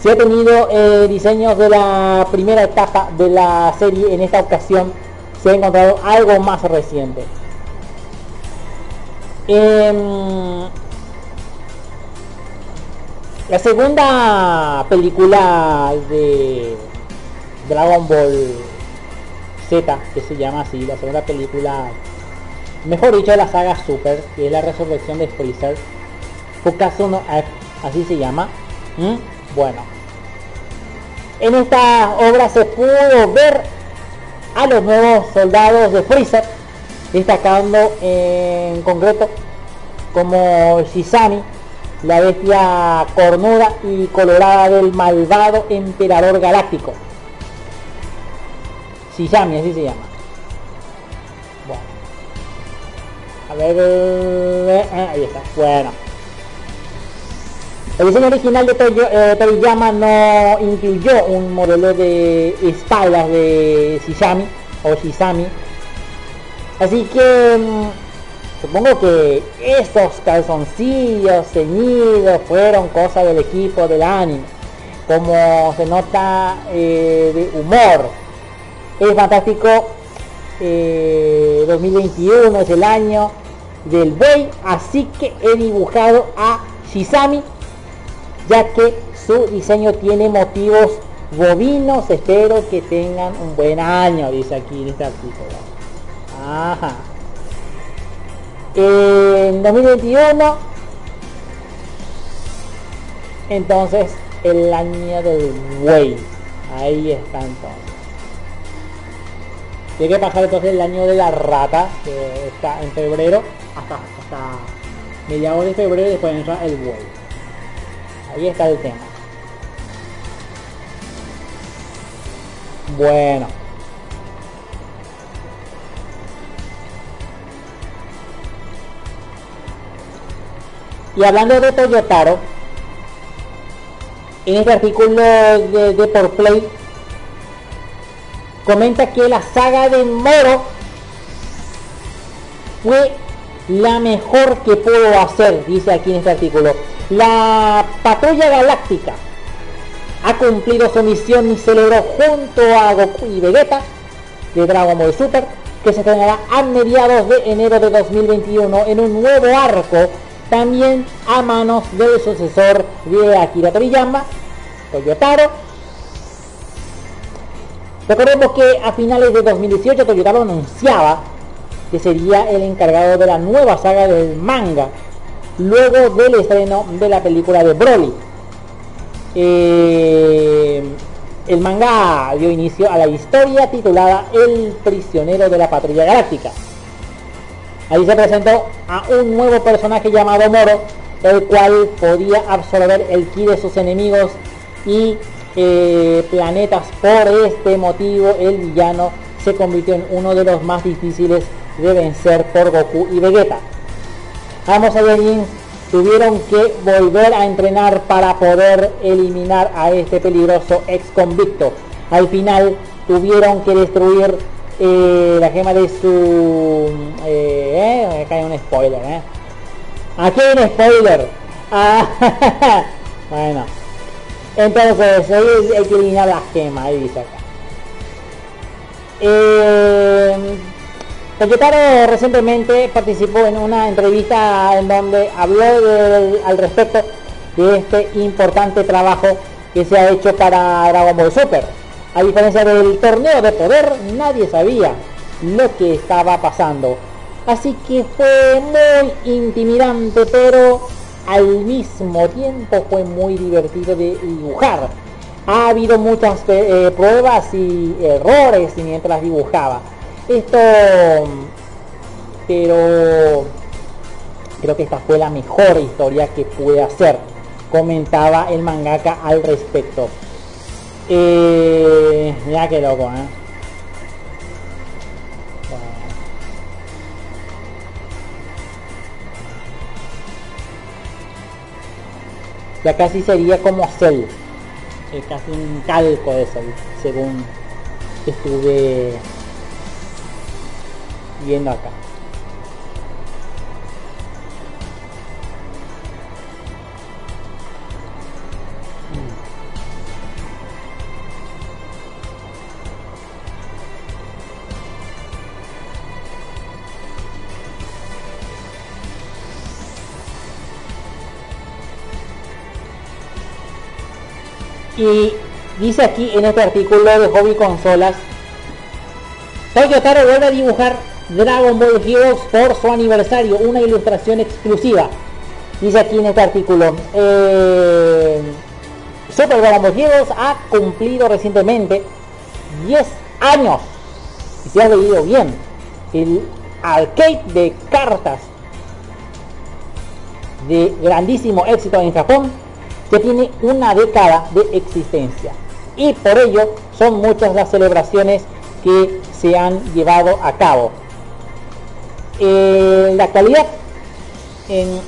se ha tenido eh, diseños de la primera etapa de la serie, en esta ocasión se ha encontrado algo más reciente. Eh, la segunda película de Dragon Ball Z, que se llama así, la segunda película, mejor dicho, de la saga Super, que es la resurrección de Freezer, Fukasu no así se llama. ¿Mm? Bueno, en esta obra se pudo ver a los nuevos soldados de Freezer, destacando en concreto como Shizami, la bestia cornuda y colorada del malvado emperador galáctico. Shizami, así se llama. Bueno. A ver, eh, eh, ahí está. Bueno. El diseño original de Toyo- eh, no incluyó un modelo de espaldas de Shizami o Shizami. Así que mm, supongo que esos calzoncillos ceñidos fueron cosa del equipo del anime. Como se nota eh, de humor. Es fantástico. eh, 2021 es el año del buey. Así que he dibujado a Shizami ya que su diseño tiene motivos bovinos. Espero que tengan un buen año, dice aquí en este artículo. Ajá. En 2021, entonces el año del buey. Ahí está entonces. Tiene que pasar entonces el año de la rata, que está en febrero, hasta, mediados de febrero y después entra el buey. Ahí está el tema. Bueno. Y hablando de Toyotaro, en este artículo de, de Por Play, comenta que la saga de Moro fue la mejor que pudo hacer, dice aquí en este artículo. La patrulla galáctica ha cumplido su misión y celebró junto a Goku y Vegeta de Dragon Ball Super, que se estrenará a mediados de enero de 2021 en un nuevo arco, también a manos del sucesor de Akira Toriyama, Toyotaro. Recordemos que a finales de 2018 Toyotaro anunciaba que sería el encargado de la nueva saga del manga, luego del estreno de la película de Broly. Eh, el manga dio inicio a la historia titulada El prisionero de la patrulla galáctica. Ahí se presentó a un nuevo personaje llamado Moro, el cual podía absorber el ki de sus enemigos y planetas. Por este motivo, el villano se convirtió en uno de los más difíciles de vencer por Goku y Vegeta. Ambos Saiyajins tuvieron que volver a entrenar para poder eliminar a este peligroso ex convicto. Al final tuvieron que destruir eh, la gema de su... Eh, eh, acá hay un spoiler, eh. Aquí hay un spoiler. Ah, bueno. Entonces, ahí hay que eliminar la gema, ahí dice acá. Eh, recientemente participó en una entrevista en donde habló al respecto de este importante trabajo que se ha hecho para Dragon Ball Super. A diferencia del torneo de poder, nadie sabía lo que estaba pasando. Así que fue muy intimidante, pero al mismo tiempo fue muy divertido de dibujar. Ha habido muchas eh, pruebas y errores mientras dibujaba. Esto, pero creo que esta fue la mejor historia que pude hacer. Comentaba el mangaka al respecto. Eh, mira qué loco, ¿eh? Ya casi sería como Cell. Es casi un calco de Cell, según estuve viendo acá. Y dice aquí en este artículo de Hobby Consolas, Toyotaro vuelve a dibujar Dragon Ball Heroes por su aniversario, una ilustración exclusiva. Dice aquí en este artículo, eh, Super Dragon Ball Heroes ha cumplido recientemente 10 años. Y si has leído bien, el arcade de cartas de grandísimo éxito en Japón tiene una década de existencia y por ello son muchas las celebraciones que se han llevado a cabo. En la actualidad en-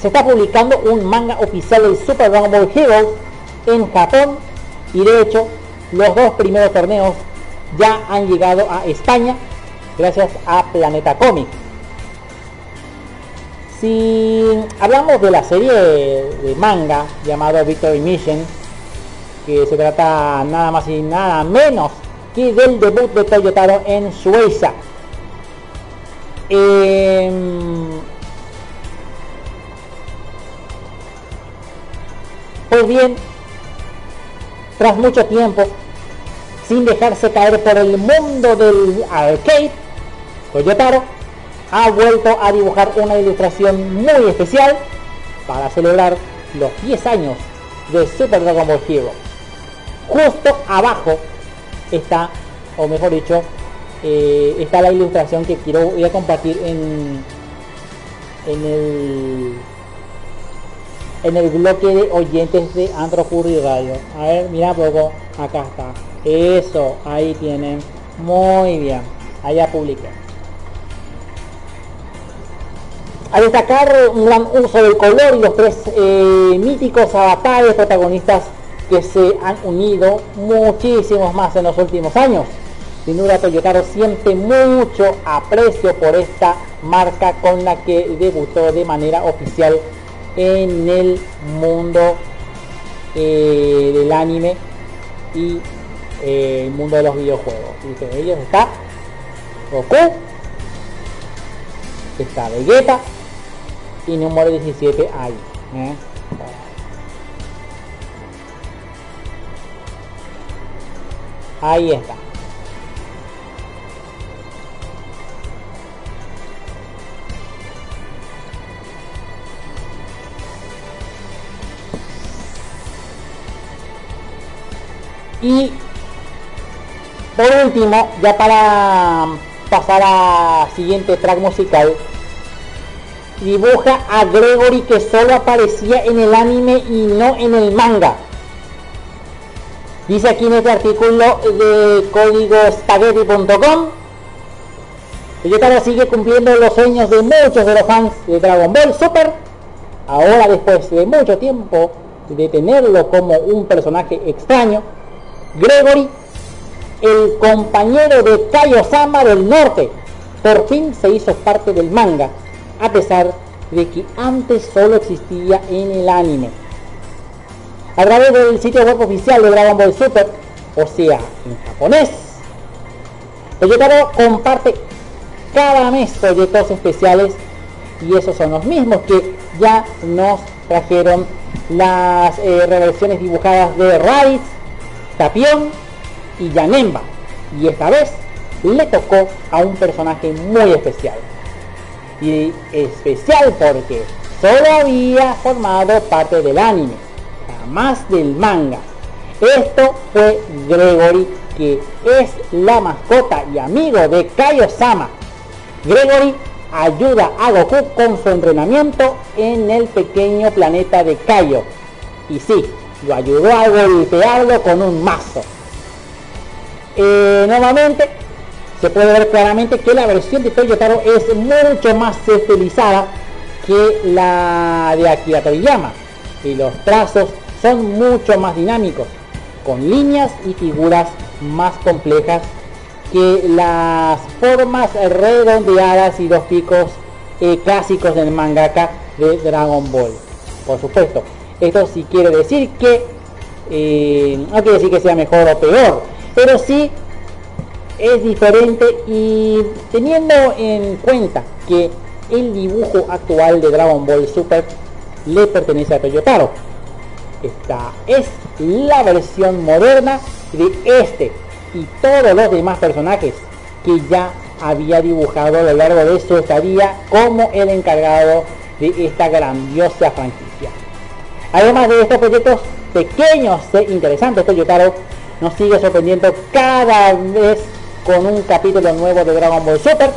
se está publicando un manga oficial del Super Dragon Ball Heroes en Japón y de hecho los dos primeros torneos ya han llegado a España gracias a Planeta Comic. Si hablamos de la serie de manga llamado Victory Mission, que se trata nada más y nada menos que del debut de Toyotaro en Suecia. Em, pues bien, tras mucho tiempo, sin dejarse caer por el mundo del arcade, Toyotaro ha vuelto a dibujar una ilustración muy especial para celebrar los 10 años de Super Dragon Ball Hero. Justo abajo está, o mejor dicho, eh, está la ilustración que quiero voy a compartir en en el en el bloque de oyentes de Antropurri Radio. A ver, mira poco, acá está. Eso, ahí tienen. Muy bien. Allá publiqué. A destacar un gran uso del color y los tres eh, míticos avatares protagonistas que se han unido muchísimos más en los últimos años. Sin duda Toyotaro siente mucho aprecio por esta marca con la que debutó de manera oficial en el mundo eh, del anime y eh, el mundo de los videojuegos. Y entre ellos está Goku, está Vegeta y número 17 ahí. ¿eh? Ahí está. Y por último, ya para pasar a siguiente track musical, dibuja a Gregory que solo aparecía en el anime y no en el manga. Dice aquí en este artículo de código spaghetti.com Toyotaro sigue cumpliendo los sueños de muchos de los fans de Dragon Ball Super. Ahora después de mucho tiempo de tenerlo como un personaje extraño, Gregory, el compañero de Kaiosama del Norte, por fin se hizo parte del manga, a pesar de que antes solo existía en el anime. A través del sitio web oficial de Dragon Ball Super, o sea, en japonés, Toyotaro comparte cada mes proyectos especiales y esos son los mismos que ya nos trajeron las eh, reversiones dibujadas de Raditz, Tapión y Yanemba. Y esta vez le tocó a un personaje muy especial. Y especial porque solo había formado parte del anime, jamás del manga. Esto fue Gregory, que es la mascota y amigo de Kaiosama. Gregory ayuda a Goku con su entrenamiento en el pequeño planeta de Kaio. Y sí, lo ayudó a golpearlo con un mazo. Eh, nuevamente, se puede ver claramente que la versión de Toyotaro es mucho más estilizada que la de Akira Toriyama. Y los trazos son mucho más dinámicos, con líneas y figuras más complejas que las formas redondeadas y los picos eh, clásicos del mangaka de Dragon Ball. Por supuesto, esto sí quiere decir que eh, no quiere decir que sea mejor o peor, pero sí es diferente y teniendo en cuenta que el dibujo actual de Dragon Ball Super le pertenece a Toyotaro. Esta es la versión moderna de este y todos los demás personajes que ya había dibujado a lo largo de su estadía como el encargado de esta grandiosa franquicia. Además de estos proyectos pequeños e interesantes, Toyotaro nos sigue sorprendiendo cada vez con un capítulo nuevo de Dragon Ball Super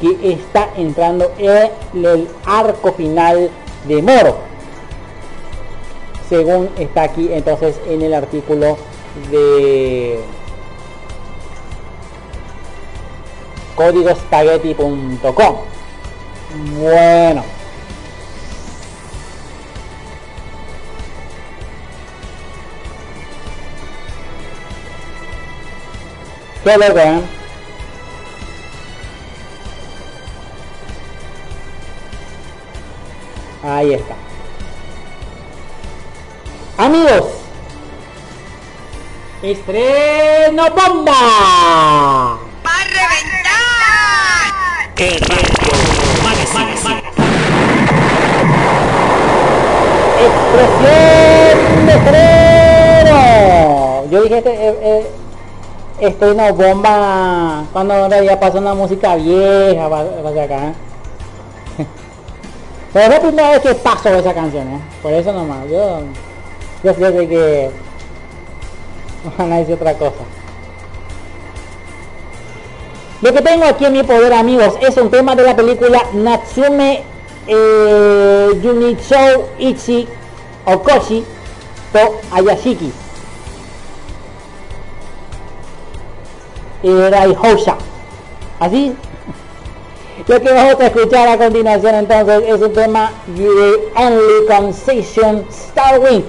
que está entrando en el arco final de Moro. Según está aquí entonces en el artículo de códigospaghetti.com. Bueno. ¿Qué lo ven? Ahí está. Amigos, estreno bomba. ¡Va a reventar! El. Expresión de estreno. Yo dije este, eh, eh, estreno bomba cuando en realidad pasa una música vieja hacia acá. Pero es la primera vez que paso esa canción, ¿eh? por eso nomás. Yo, yo sé que van a decir otra cosa. Lo que tengo aquí en mi poder, amigos, es un tema de la película Natsume eh, Junichou Ichi Okoshi to Ayashiki. Era Hosha. Así. Lo que vamos a escuchar a continuación entonces es un tema de Only Concession Starwing.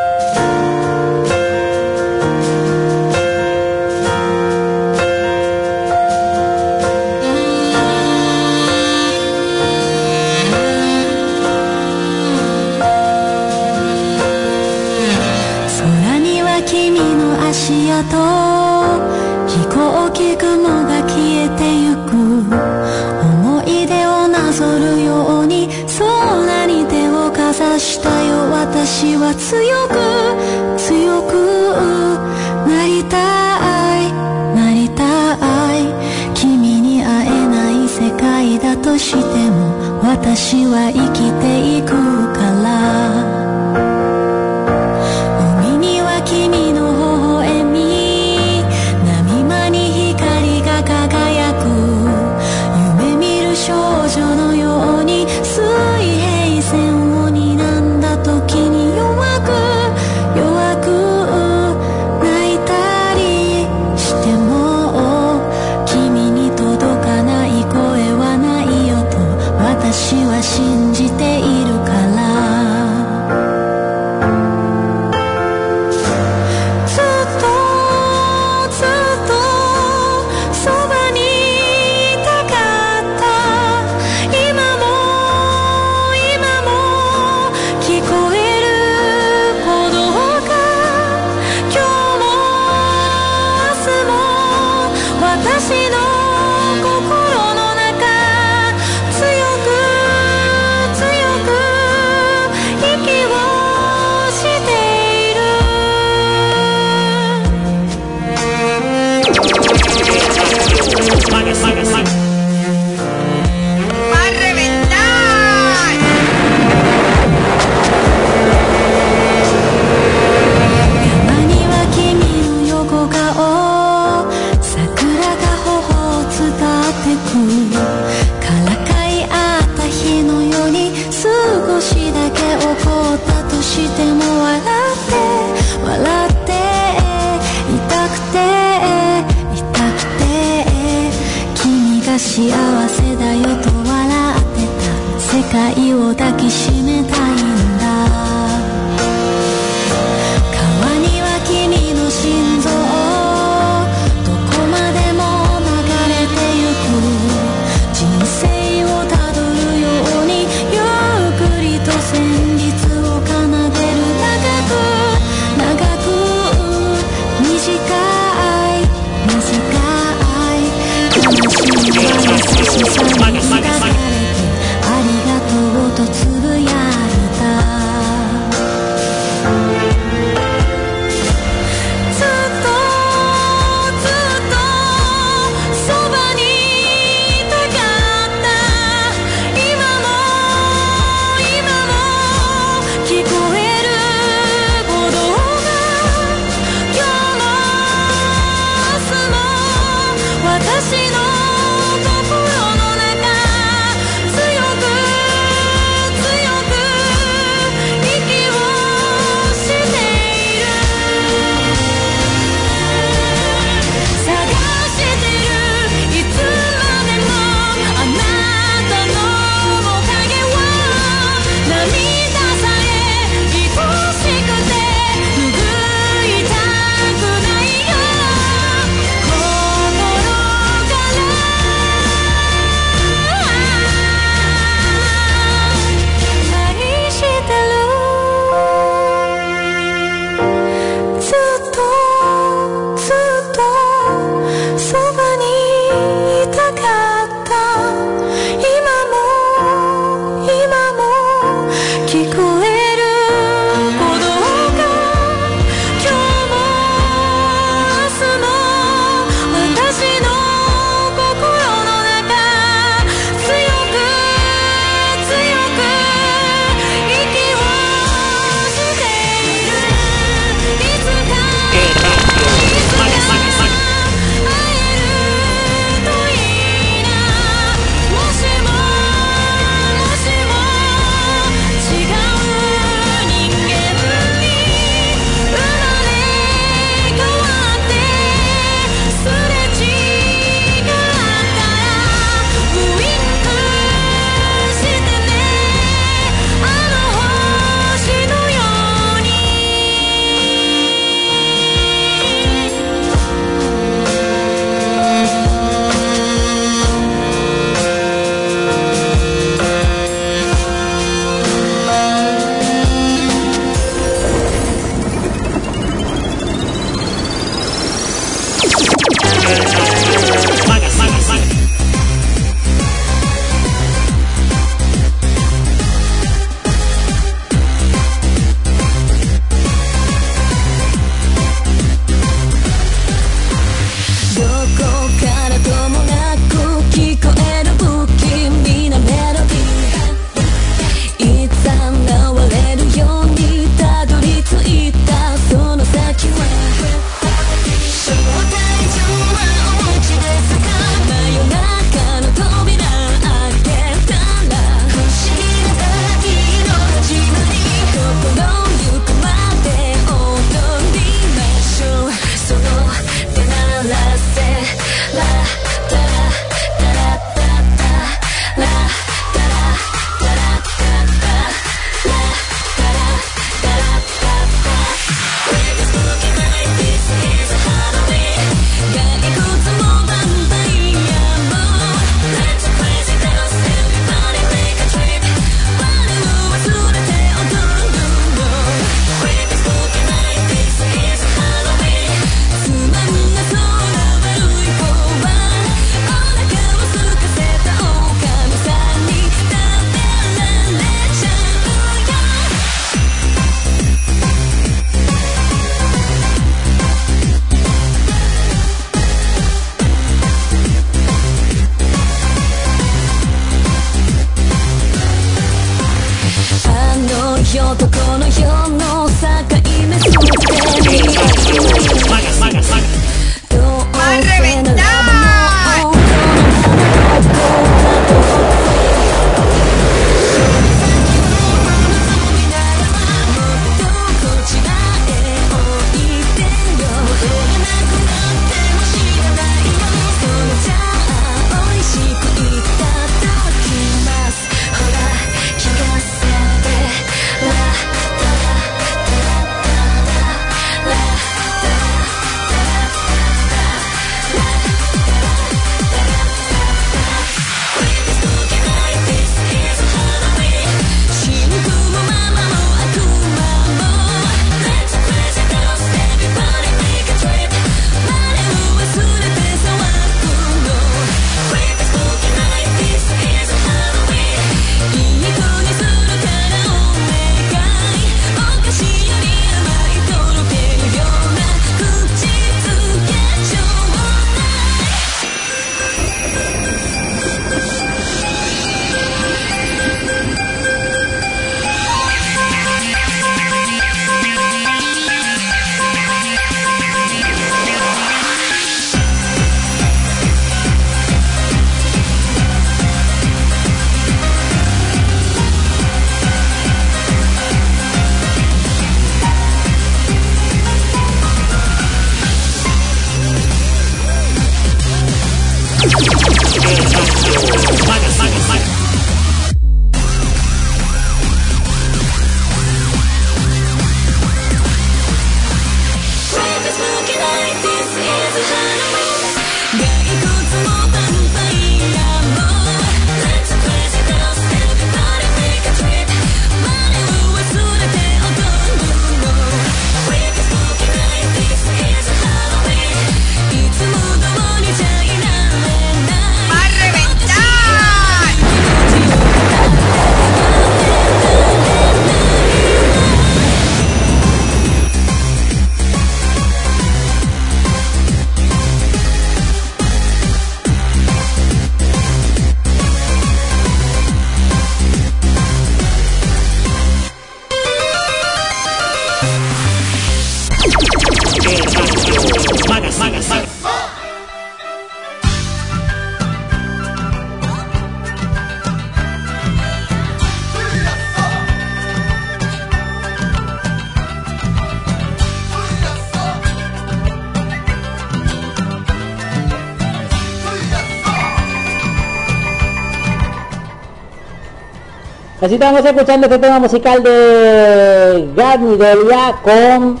Estamos escuchando este tema musical de Garni Delia con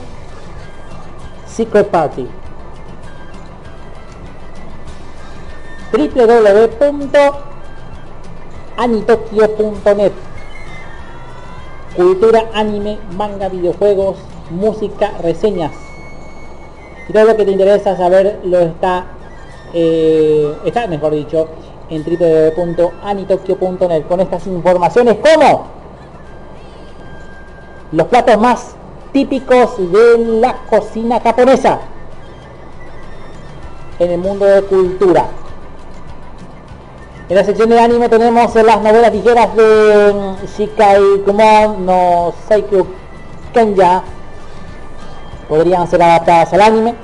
Secret Party. www.anitokyo.net Cultura, anime, manga, videojuegos, música, reseñas. Y todo lo que te interesa saber lo está, eh, está mejor dicho, en www.anitokyo.net con estas informaciones como los platos más típicos de la cocina japonesa en el mundo de cultura. En la sección de anime tenemos las novelas ligeras de mm, Shikai Kumon no Seikyu Kenya. Podrían ser adaptadas al anime.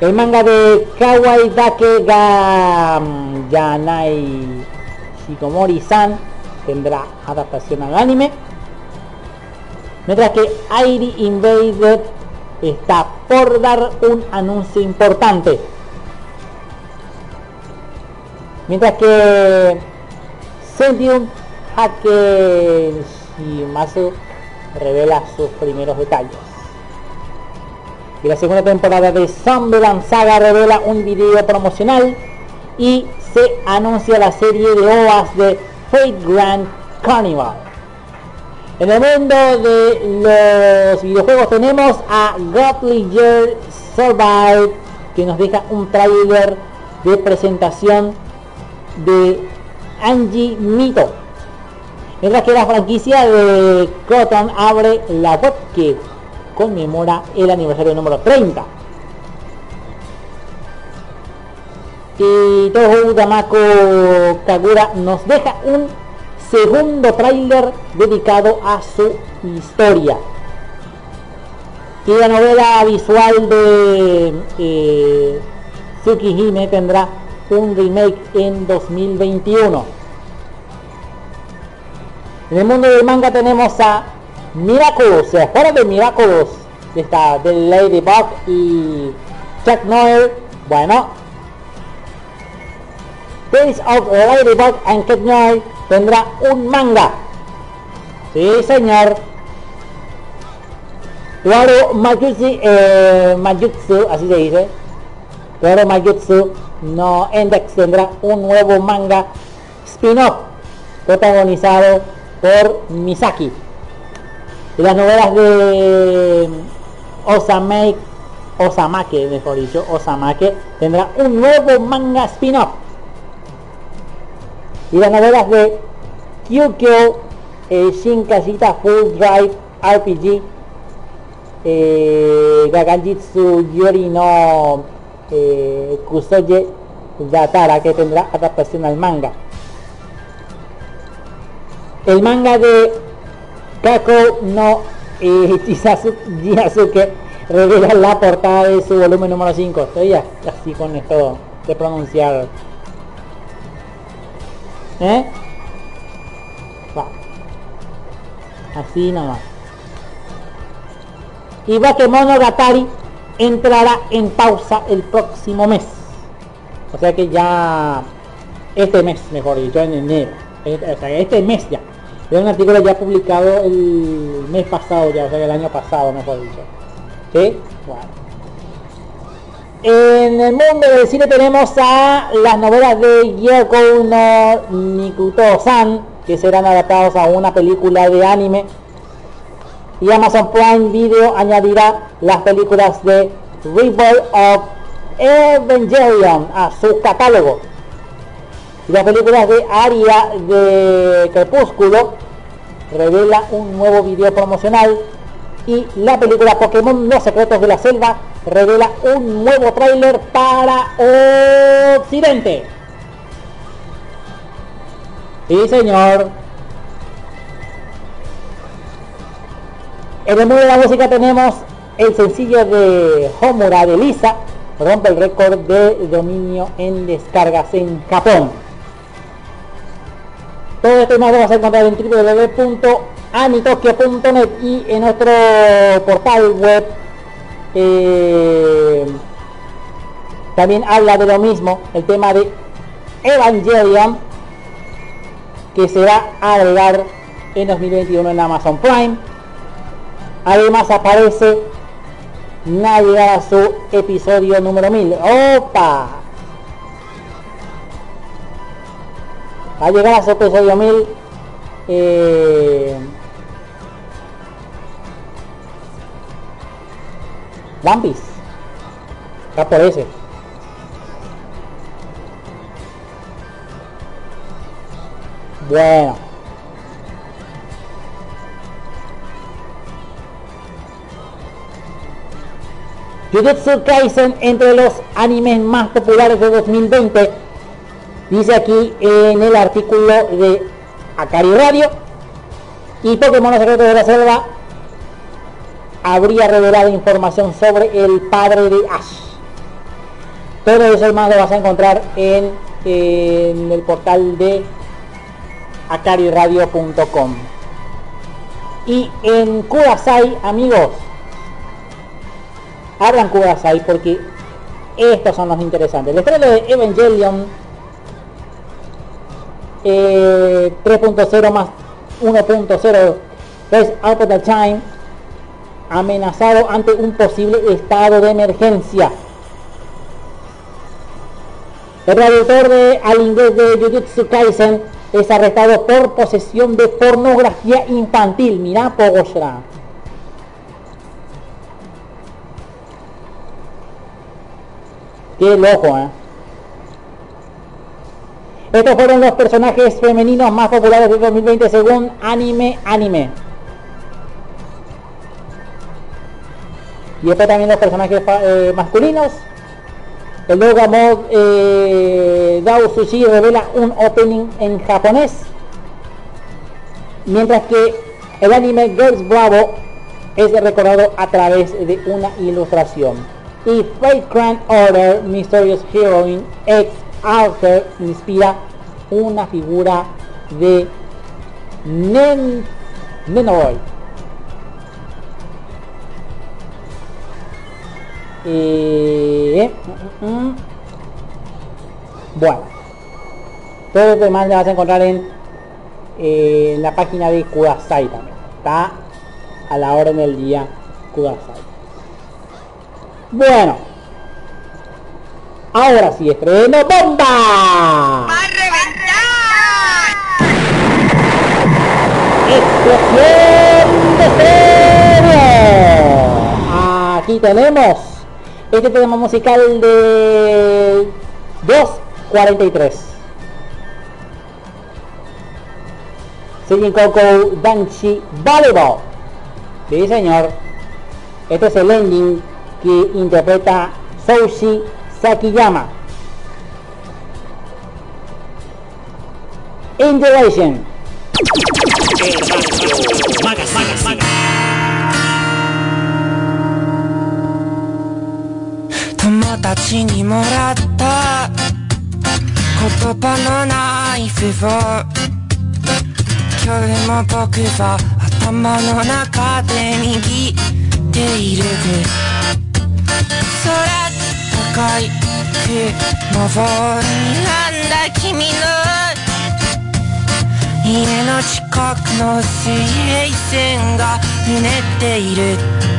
El manga de Kawaii Dake ga mm, Yanai Shikomori-san tendrá adaptación al anime. Mientras que Airi Invaded está por dar un anuncio importante. Mientras que Sentium Hake Shimasu revela sus primeros detalles. Y la segunda temporada de Sunderland Saga revela un video promocional y se anuncia la serie de OAS de Fate Grand Carnival. En el mundo de los videojuegos tenemos a Godly Year Survive que nos deja un trailer de presentación de Angie Mito. Mientras que la franquicia de Cotton abre la web conmemora el aniversario número 30. Y Toho Udamako Kagura nos deja un segundo tráiler dedicado a su historia. Y la novela visual de eh, Tsukihime tendrá un remake en 2021. En el mundo del manga tenemos a Miraculous, ¿se acuerdan de Miraculous? De esta de Ladybug y Chuck Noir. Bueno, Tales of Ladybug and Cat Noir tendrá un manga. Sí, señor. Claro, Mayutsu, eh, Mayutsu, así se dice. Claro, Mayutsu no Index tendrá un nuevo manga spin-off protagonizado por Misaki. Y las novelas de Osame, Osamake, mejor dicho, Osamake, tendrá un nuevo manga spin-off. Y las novelas de Kyukyo, eh, Shinkashita Full Drive RPG, eh, Gaganjitsu Yori no eh, Kusoye Datara, que tendrá adaptación al manga. El manga de Kako no eh, Jihasuke revela la portada de su volumen número 5. Estoy así con esto de pronunciar. ¿Eh? Va. Así nomás. Y Bakemonogatari entrará en pausa el próximo mes. O sea que ya este mes, mejor dicho, en enero. Este, este mes ya. Es un artículo ya publicado el mes pasado ya, o sea, el año pasado, mejor dicho. ¿Sí? En el mundo del cine tenemos a las novelas de Yoko no Nikuto-san, que serán adaptados a una película de anime. Y Amazon Prime Video añadirá las películas de Reborn of Evangelion a su catálogo. Y las películas de Aria de Crepúsculo revela un nuevo video promocional y la película Pokémon Los Secretos de la Selva revela un nuevo tráiler para Occidente. Sí, señor. En el mundo de la música tenemos el sencillo de Homura de Lisa, rompe el récord de dominio en descargas en Japón. Todo y más lo vas a encontrar en www.anitokyo.net y en nuestro portal web eh, también habla de lo mismo, el tema de Evangelion que se va a agregar en 2021 en Amazon Prime. Además aparece Navidad su episodio número 1000. ¡Opa! Al llegar a su episodio 1000 eh, Piece. Está por ese bueno. Jujutsu Kaisen entre los animes más populares de 2020 dice aquí en el artículo de Akari Radio. Y Pokémon Secretos de la Selva habría revelado información sobre el padre de Ash. Todo eso más lo vas a encontrar en, en el portal de acariradio.com y en Kudasai amigos abran Kudasai porque estos son los interesantes. El estreno de Evangelion eh, 3.0 más 1.0 es Out of Time amenazado ante un posible estado de emergencia. El traductor de, al inglés de Jujutsu Kaisen es arrestado por posesión de pornografía infantil. Mira Pogoshra qué loco eh estos fueron los personajes femeninos más populares de 2020 según Anime Anime. Y después también los personajes eh, masculinos. El Doga Mod eh, Dao Sushi revela un opening en japonés. Mientras que el anime Girls Bravo es recordado a través de una ilustración. Y Fate Grand Order Mysterious Heroine X Arthur inspira una figura de Nen Nenoroid. Eh, mm, mm. Bueno, todo lo demás lo vas a encontrar en, eh, en la página de Kudasai también. Está a la orden del día Kudasai. Bueno, ahora sí, estreno bomba. ¡Va a reventar! ¡Explosión de cero! Aquí tenemos este tema musical de 2.43. Seijin Coco Danchi Volleyball. Sí, señor. Este es el ending que interpreta Soushi Sakiyama. Integration. 友達にもらった言葉のナイフを今日も僕は頭の中で握っている空高い雲を睨んだ君の家の近くの水平線がうねっている。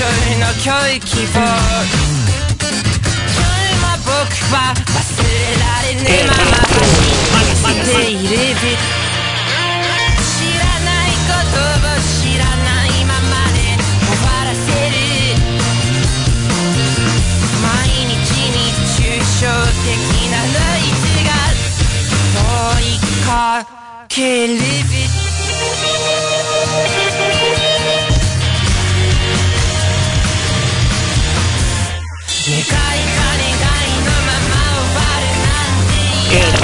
感情の教育を今日も僕は忘れられぬまま走っている知らないことを知らないままで終わらせる毎日に抽象的なノイズが問いかける願いのまま終わるなんて嫌だ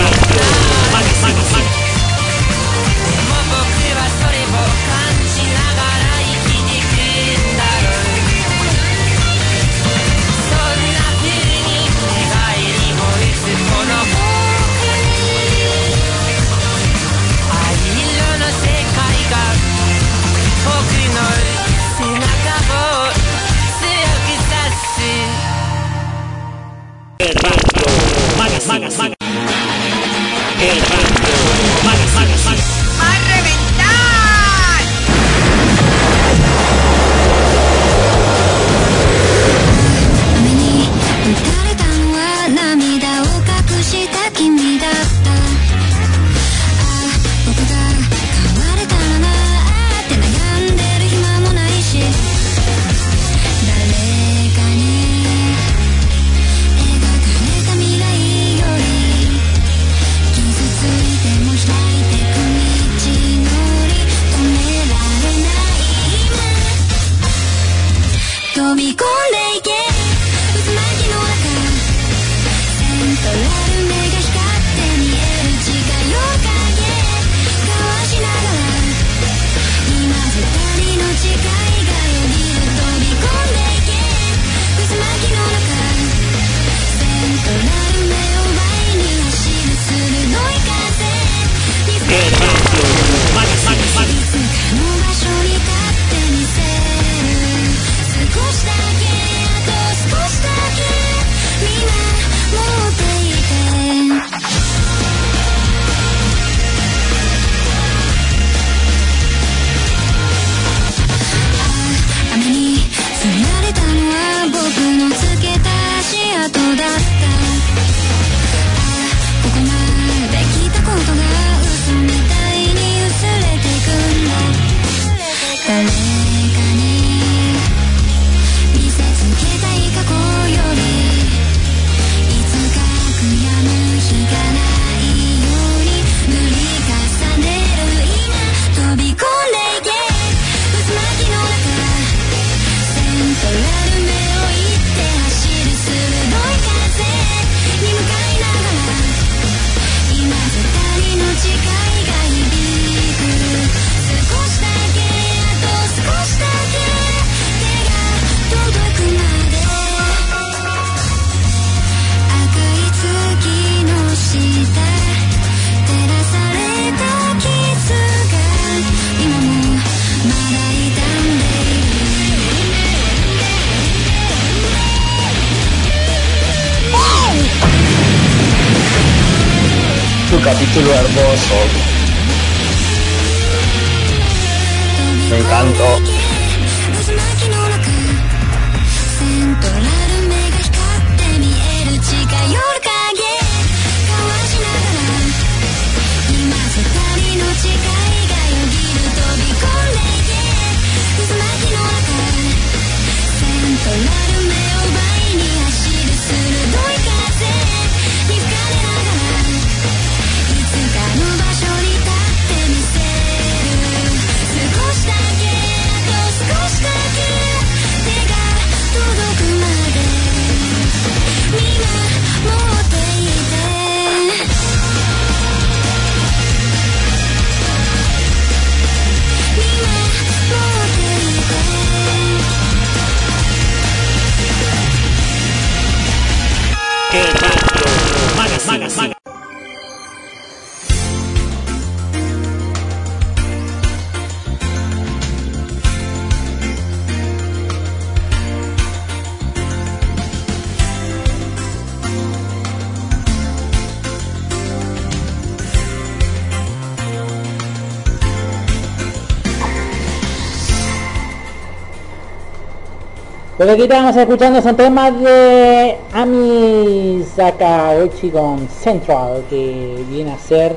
Que aquí estamos escuchando son temas de Ami Sakaguchi con Central, que viene a ser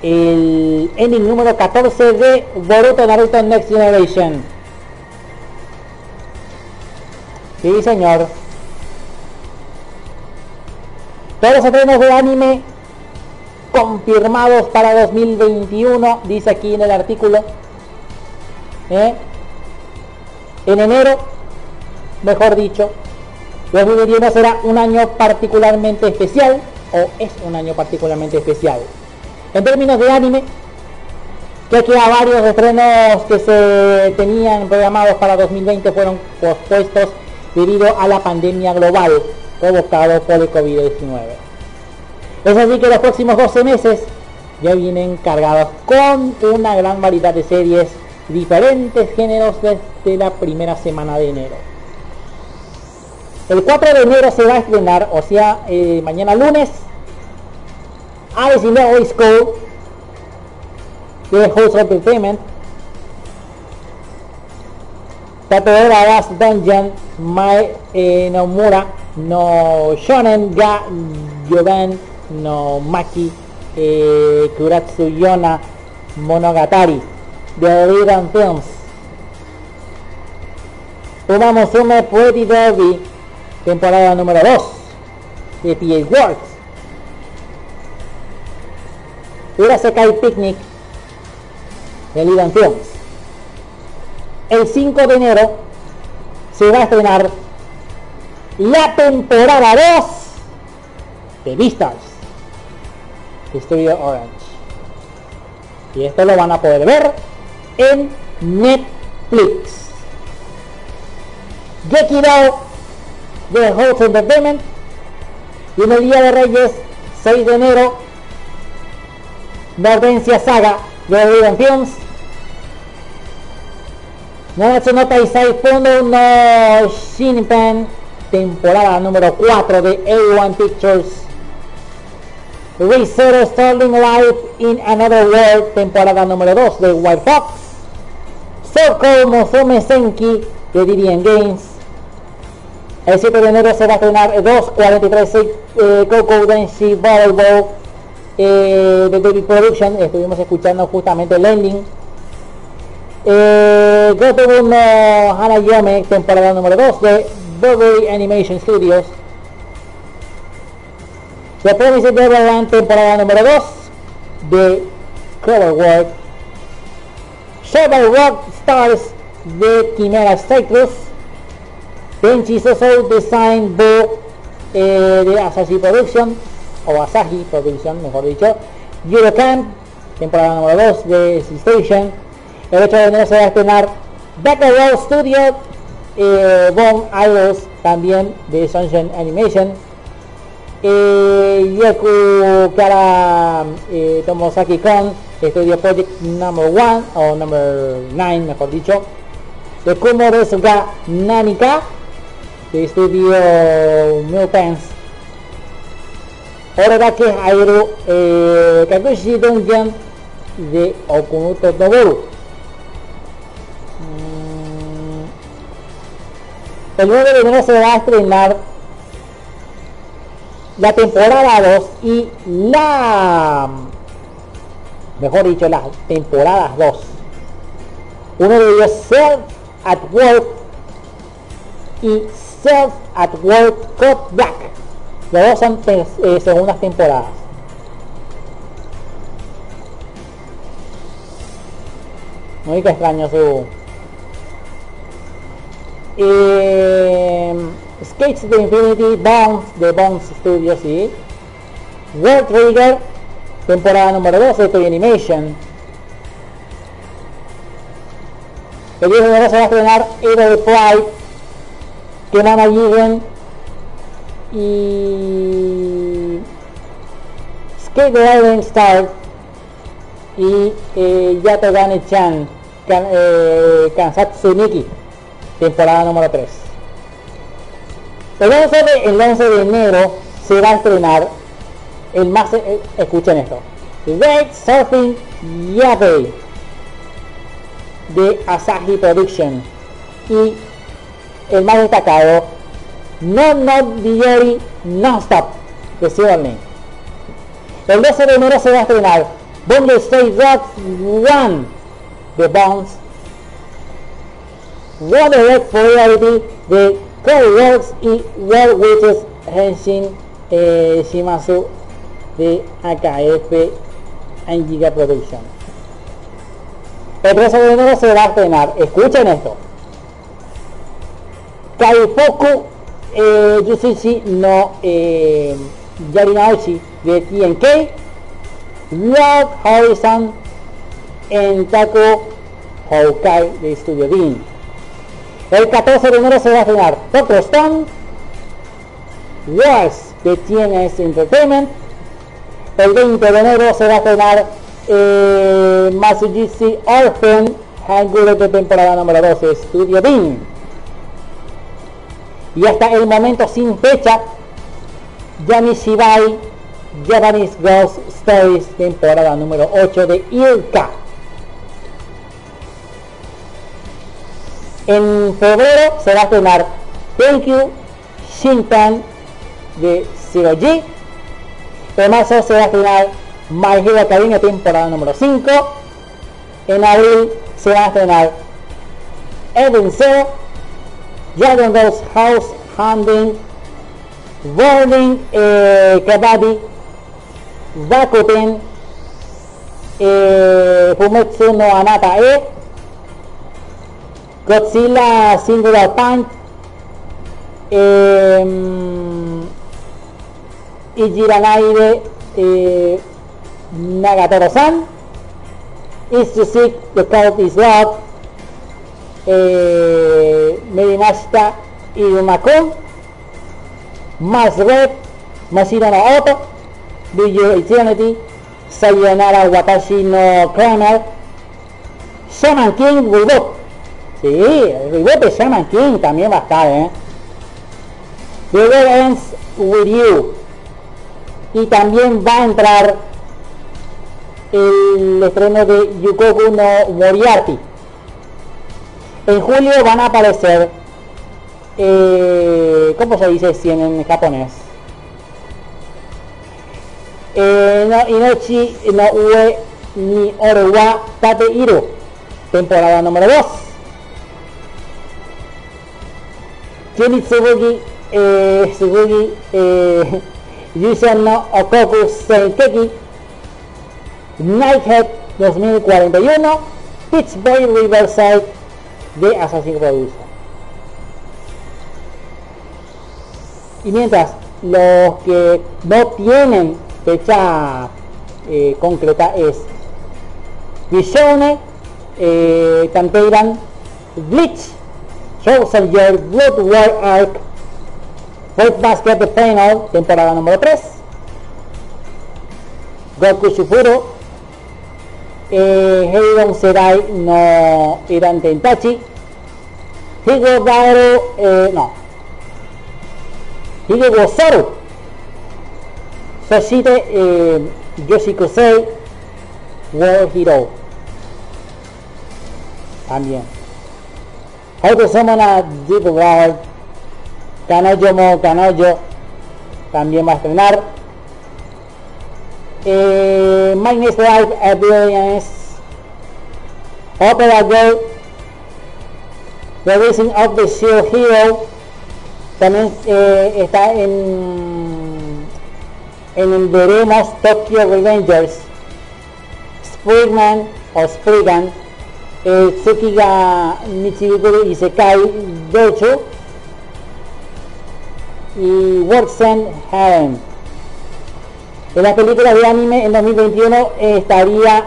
el ending número 14 de Boruto Naruto Next Generation. Sí, señor. Todos los estrenos de anime confirmados para 2021, dice aquí en el artículo. ¿Eh? En enero mejor dicho, 2021 será un año particularmente especial, o es un año particularmente especial. En términos de anime, ya que a varios estrenos que se tenían programados para 2020 fueron pospuestos debido a la pandemia global provocado por el COVID-19. Es así que los próximos 12 meses ya vienen cargados con una gran variedad de series, diferentes géneros desde la primera semana de enero. El 4 de enero se va a estrenar, o sea, eh, mañana lunes, Alice in the School de Entertainment. Tatooera Last Dungeon, Mai eh, Nomura, no Shonen ga Yodan, no Maki, eh, Kuratsu Yona, Monogatari, de Ridan Films. Uma Musume Pretty Derby, temporada número 2 de PA Works. Urasekai Picnic de Lidan. El 5 de enero se va a estrenar la temporada 2 de Beastars de Studio Orange. Y esto lo van a poder ver en Netflix. Gekido de Host Entertainment. Y en el Día de Reyes 6 de enero Nordencia Saga de Riven Films. No Shinpen temporada número 4 de A1 Pictures. Rizero Starling Life in Another World temporada número 2 de White Fox. Circle Mozume Senki de Didian Games el 7 de enero se va a estrenar 2.43 eh, Coco Denshi Volleyball eh, de David Production. Estuvimos escuchando justamente el ending. Eh, Gotobu no Hanayome, temporada número 2 de Burberry Animation Studios. The Promised Neverland, temporada número 2 de Cloverwork. Shovel Rock Stars de Chimera Cyclus. Tenchi Soso Design Bo eh, de Asahi Production o Asahi Production mejor dicho. Eurocamp temporada número 2 de Station. El 8 de enero se va a estrenar Back Row Studio eh, Bomb Idols también de Sunshine Animation. Eh, Yoku Kara eh, Tomosaki Kon Studio Project Number 1 o Number 9 mejor dicho. De Kumo Desuga Nanika de estudio Milpens Oregake Hairu eh, Kakushi Dungeon de Okunuto Noboru. Mm, El 9 de enero se va a estrenar la temporada 2 y la mejor dicho las temporadas 2 uno de ellos Self at Work y Self at Work Cut Back. Los dos son te- eh, segundas temporadas. Muy extraño su eh, Skates de Infinity Bones de Bones Studios y World Trigger temporada número 2 de Toy Animation. El 10 de se va a estrenar Hero de Pride Kenan Given y Skate Island Star y eh, Yato Gane Chan Kan, eh, Kansatsu Niki temporada número 3 el 11 de, el 11 de enero se va a estrenar el más eh, escuchen esto Red Surfing Yabe de Asahi Production y el más destacado No Not Diori Non-Stop de Silverlink el 12 de enero se va a estrenar Bundle State Rock 1 de Bones Wonder Red Reality de Works y World Witches Henshin eh, Shimazu de AKF and Giga Production. El 13 de enero se va a estrenar, escuchen esto. Kaifoku eh, Yusushi no eh, Yarinaoshi de TNK, Love Horizon en Taco Houkai de Studio Dean. El 14 de enero se va a estrenar Doctor Stone, Wars de TNS Entertainment. El 20 de enero se va a estrenar eh, Masujitsu Orphan Hangul de temporada número 12, Studio Dean. Y hasta el momento sin fecha, Yami Shibai Japanese Ghost Stories temporada número 8 de Ilka. En febrero se va a estrenar Thank You Shintan de Zero G. En marzo se va a estrenar My Hero Academia temporada número 5. En abril se va a estrenar Even Zero, Ghost House Hunting, Burning eh, Kabaddi, Bakuten, eh, no Anata E, Godzilla Singular Punch, eh, Ijiranaide eh, Nagatoro-san, Is to Seek the Cult is Love, eh, Merimashita Iruma-kun, Mars Red, Mashiro no Oto, Biju Eternity, Sayonara Watashi no Kramer, Shaman King Reboot. Sí, el de Shaman King también va a estar, ¿eh? The Ends With You. Y también va a entrar el estreno de Yukoku no Moriarty. En julio van a aparecer, eh, ¿cómo se dice 100 en japonés? Eh, no, Inochi no Ue ni Orewa Tate Iru, temporada número 2. Kiri Tsubugi, eh, Tsubugi, eh, no Okoku Seikeki, Nighthead 2041, Pittsburgh Riverside de Assassin's Production. Y mientras los que no tienen fecha eh, concreta es Visione, eh, Tanteiran, Bleach, Soul Soldier, Blood War Arc, Fruit Basket Final, temporada número 3, Goku Shifuro, eh, Heiron Serai no Iran Tentachi, Higo Dairo, eh, no, Higo Gosaru, Soshite eh, Yoshikusei Hero. También. How to summon a Deep Lord. Kanojo Mo Kanojo. También va a estrenar. Eh, My Life Appearance. Opera Girl. The Rising of the Shield Hero. También eh, está en, en el veremos Tokyo Revengers. Springman o Spriggan. Eh, Tsukiga Michibukuro Isekai Docho. Y Worksen Harem. En la película de anime en 2021 eh, estaría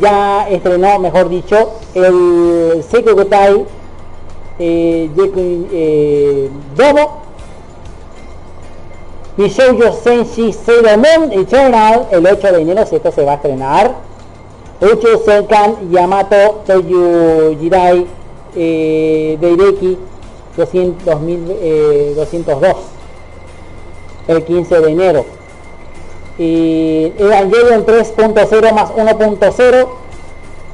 ya estrenó, mejor dicho, el Seikogotai eh, Yeku- eh, Domo Mishoujo Senshi Sailor Moon Eternal el 8 de enero esto se va a estrenar. Uchu Senkan Yamato Toyu Jirai eh, Deireki 200, 2000, eh, 202 el 15 de enero. Y Evangelion 3.0 más 1.0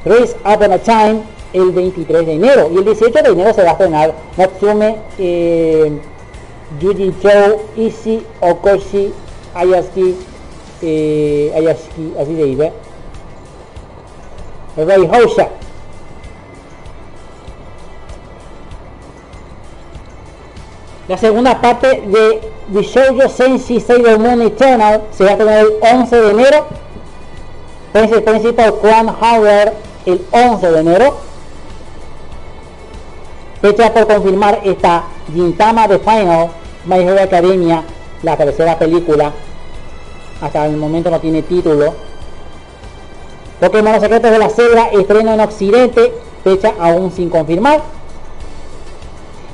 Race Up in a Time el 23 de enero y el 18 de enero se va a estrenar Natsume eh, Yuji Chou Ishi Okoshi Ayasuki eh, así de dice Rei Hosha La segunda parte de The Shoujo Senshi Sailor Moon Eternal se va a estrenar el 11 de enero. Princess Principal Crown Howard el 11 de enero. Fecha por confirmar está Gintama de Final, My Hero Academia, la tercera película. Hasta el momento no tiene título. Pokémon Secretos de la Selva, estreno en Occidente, fecha aún sin confirmar.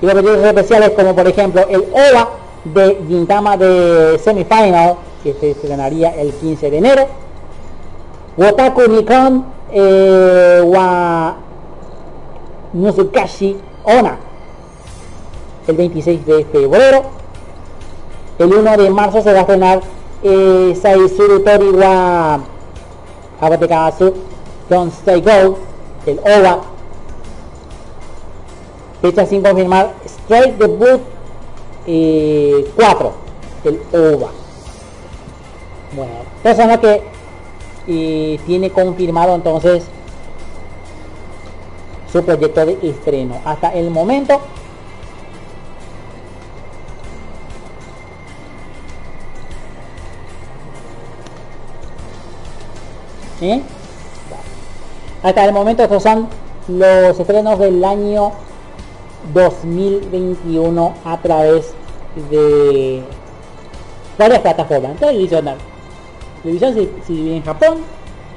Y los episodios especiales como por ejemplo el OVA de Gintama de Semifinal, que se estrenaría el 15 de enero. Wotaku Nikon eh, wa Nuzukashi Ona el 26 de febrero. El 1 de marzo se va a estrenar eh, Saizuru Tori wa Abatekasu Don't Stay Go, el OVA. Fecha sin confirmar, Straight Debut eh, 4, el OVA. Bueno, persona que eh, tiene confirmado entonces su proyecto de estreno. Hasta el momento ¿Eh? Hasta el momento estos son los estrenos del año 2021 a través de varias plataformas. Televisión, televisión si, si vive en Japón,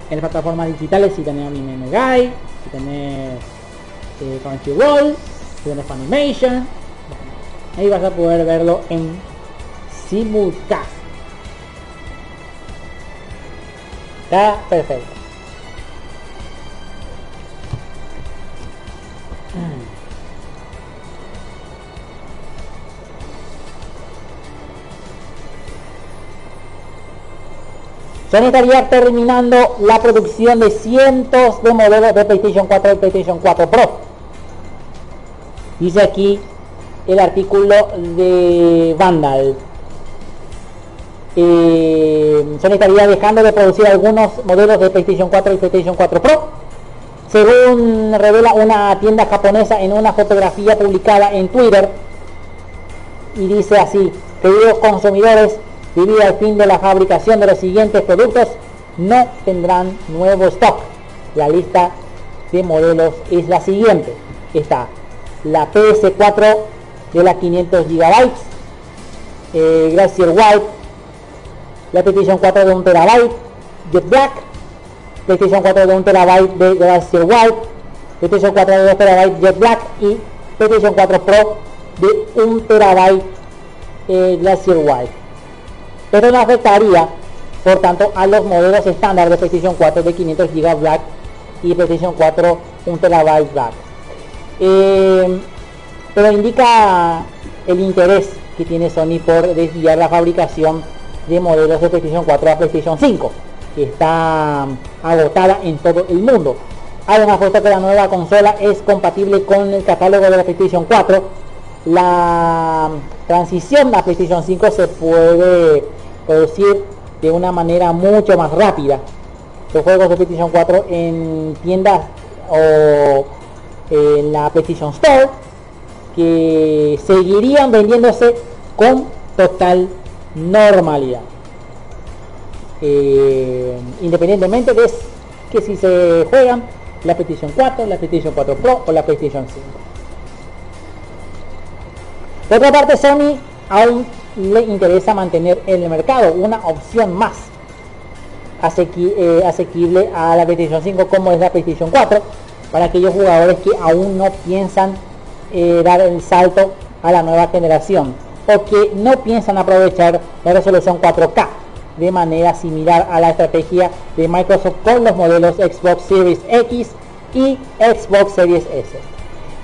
en las plataformas digitales si tenés Anime Megai, si tenés eh, Crunchyroll, si tenés Funimation, ahí vas a poder verlo en simultáneo. Está perfecto. Sony estaría terminando la producción de cientos de modelos de PlayStation 4 y PlayStation 4 Pro. Dice aquí el artículo de Vandal. Eh, Sony estaría dejando de producir algunos modelos de PlayStation 4 y PlayStation 4 Pro. Según revela una tienda japonesa en una fotografía publicada en Twitter. Y dice así, queridos consumidores, debido al fin de la fabricación de los siguientes productos, no tendrán nuevo stock. La lista de modelos es la siguiente. Está la PS4 de las 500 GB, eh, Glacier White, la PlayStation 4 de 1 TB, Jet Black, PlayStation 4 de 1 TB de Glacier White, PlayStation 4 de 2 TB Jet Black y PlayStation 4 Pro de 1 TB eh, Glacier White. Esto no afectaría, por tanto, a los modelos estándar de PlayStation 4 de 500 GB Black y PlayStation 4 1 TB Black. Eh, pero indica el interés que tiene Sony por desviar la fabricación de modelos de PlayStation 4 a PlayStation 5, que está agotada en todo el mundo. Además, puesto que la nueva consola es compatible con el catálogo de la PlayStation 4, la transición a PlayStation 5 se puede producir de una manera mucho más rápida. Los juegos de PlayStation 4 en tiendas o en la PlayStation Store que seguirían vendiéndose con total normalidad. Eh, independientemente de que si se juegan la PlayStation 4, la PlayStation 4 Pro o la PlayStation 5. Por otra parte, Sony aún le interesa mantener en el mercado una opción más eh, asequible a la PlayStation 5 como es la PlayStation 4 para aquellos jugadores que aún no piensan eh, dar el salto a la nueva generación o que no piensan aprovechar la resolución 4K de manera similar a la estrategia de Microsoft con los modelos Xbox Series X y Xbox Series S.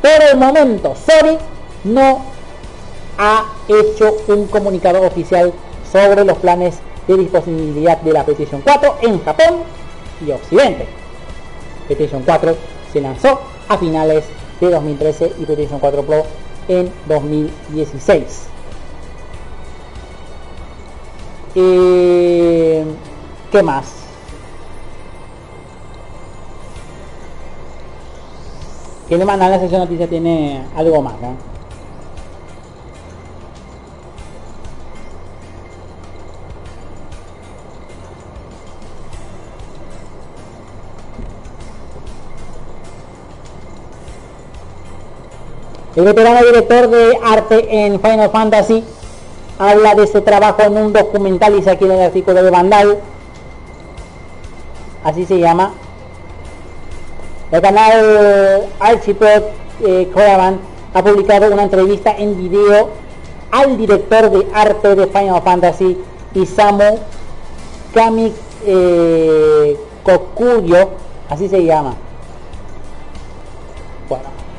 Por el momento, Sony no ha hecho un comunicado oficial sobre los planes de disponibilidad de la PlayStation 4 en Japón y Occidente. PlayStation 4 lanzó a finales de 2013 y PlayStation 4 Pro en 2016. Eh, ¿Qué más? ¿Quién más? La sección noticia tiene algo más. El veterano director de arte en Final Fantasy habla de su trabajo en un documental, dice aquí en el artículo de Vandal. Así se llama. El canal Archipod eh, ha publicado una entrevista en video al director de arte de Final Fantasy, Isamu Kami eh, Kokuyo, así se llama.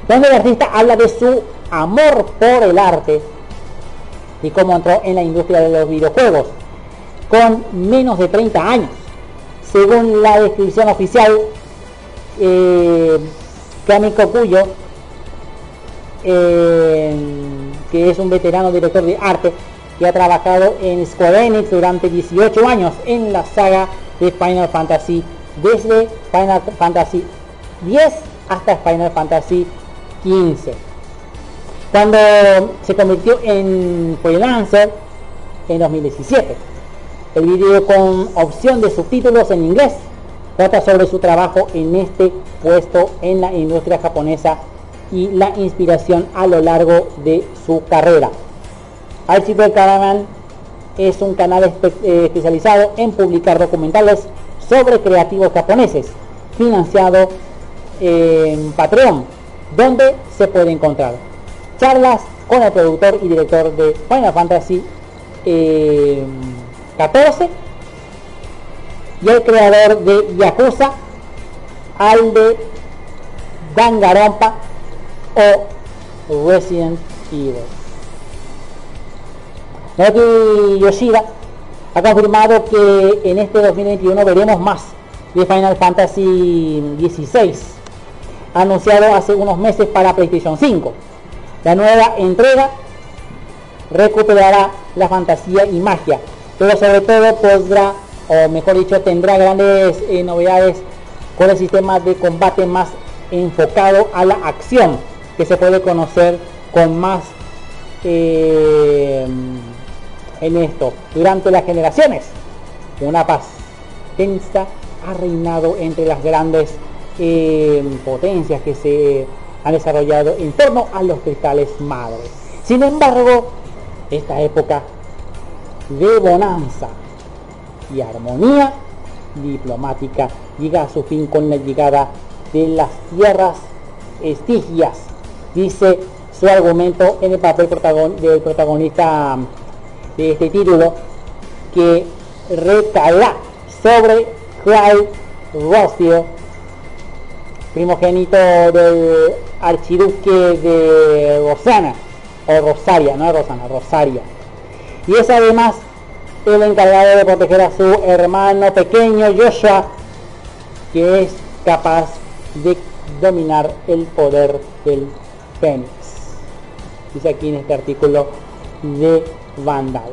Donde el artista habla de su amor por el arte y cómo entró en la industria de los videojuegos con menos de 30 años. Según la descripción oficial, eh, Kami Kokuyo, eh, que es un veterano director de arte que ha trabajado en Square Enix durante 18 años en la saga de Final Fantasy, desde Final Fantasy 10 hasta Final Fantasy 15. Cuando se convirtió en freelancer en 2017. El video con opción de subtítulos en inglés trata sobre su trabajo en este puesto en la industria japonesa y la inspiración a lo largo de su carrera. Archipel Caravan es un canal eh, especializado en publicar documentales sobre creativos japoneses, financiado en Patreon, donde se puede encontrar charlas con el productor y director de Final Fantasy eh, 14 y el creador de Yakuza, al de Danganronpa o Resident Evil. Naoki Yoshida ha confirmado que en este 2021 veremos más de Final Fantasy XVI, anunciado hace unos meses para PlayStation 5. La nueva entrega recuperará la fantasía y magia, pero sobre todo podrá, o mejor dicho, tendrá grandes eh, novedades con el sistema de combate más enfocado a la acción, que se puede conocer con más eh, en esto. Durante las generaciones, una paz tensa ha reinado entre las grandes potencias que se han desarrollado en torno a los cristales madres. Sin embargo, esta época de bonanza y armonía diplomática llega a su fin con la llegada de las tierras estigias, dice su argumento en el papel protagon- del protagonista de este título, que recaerá sobre Clyde Rossfield, primogénito del archiduque de Rosana, o Rosaria, no Rosana, Rosaria. Y es además el encargado de proteger a su hermano pequeño Joshua, que es capaz de dominar el poder del Fénix. Dice aquí en este artículo de Vandal.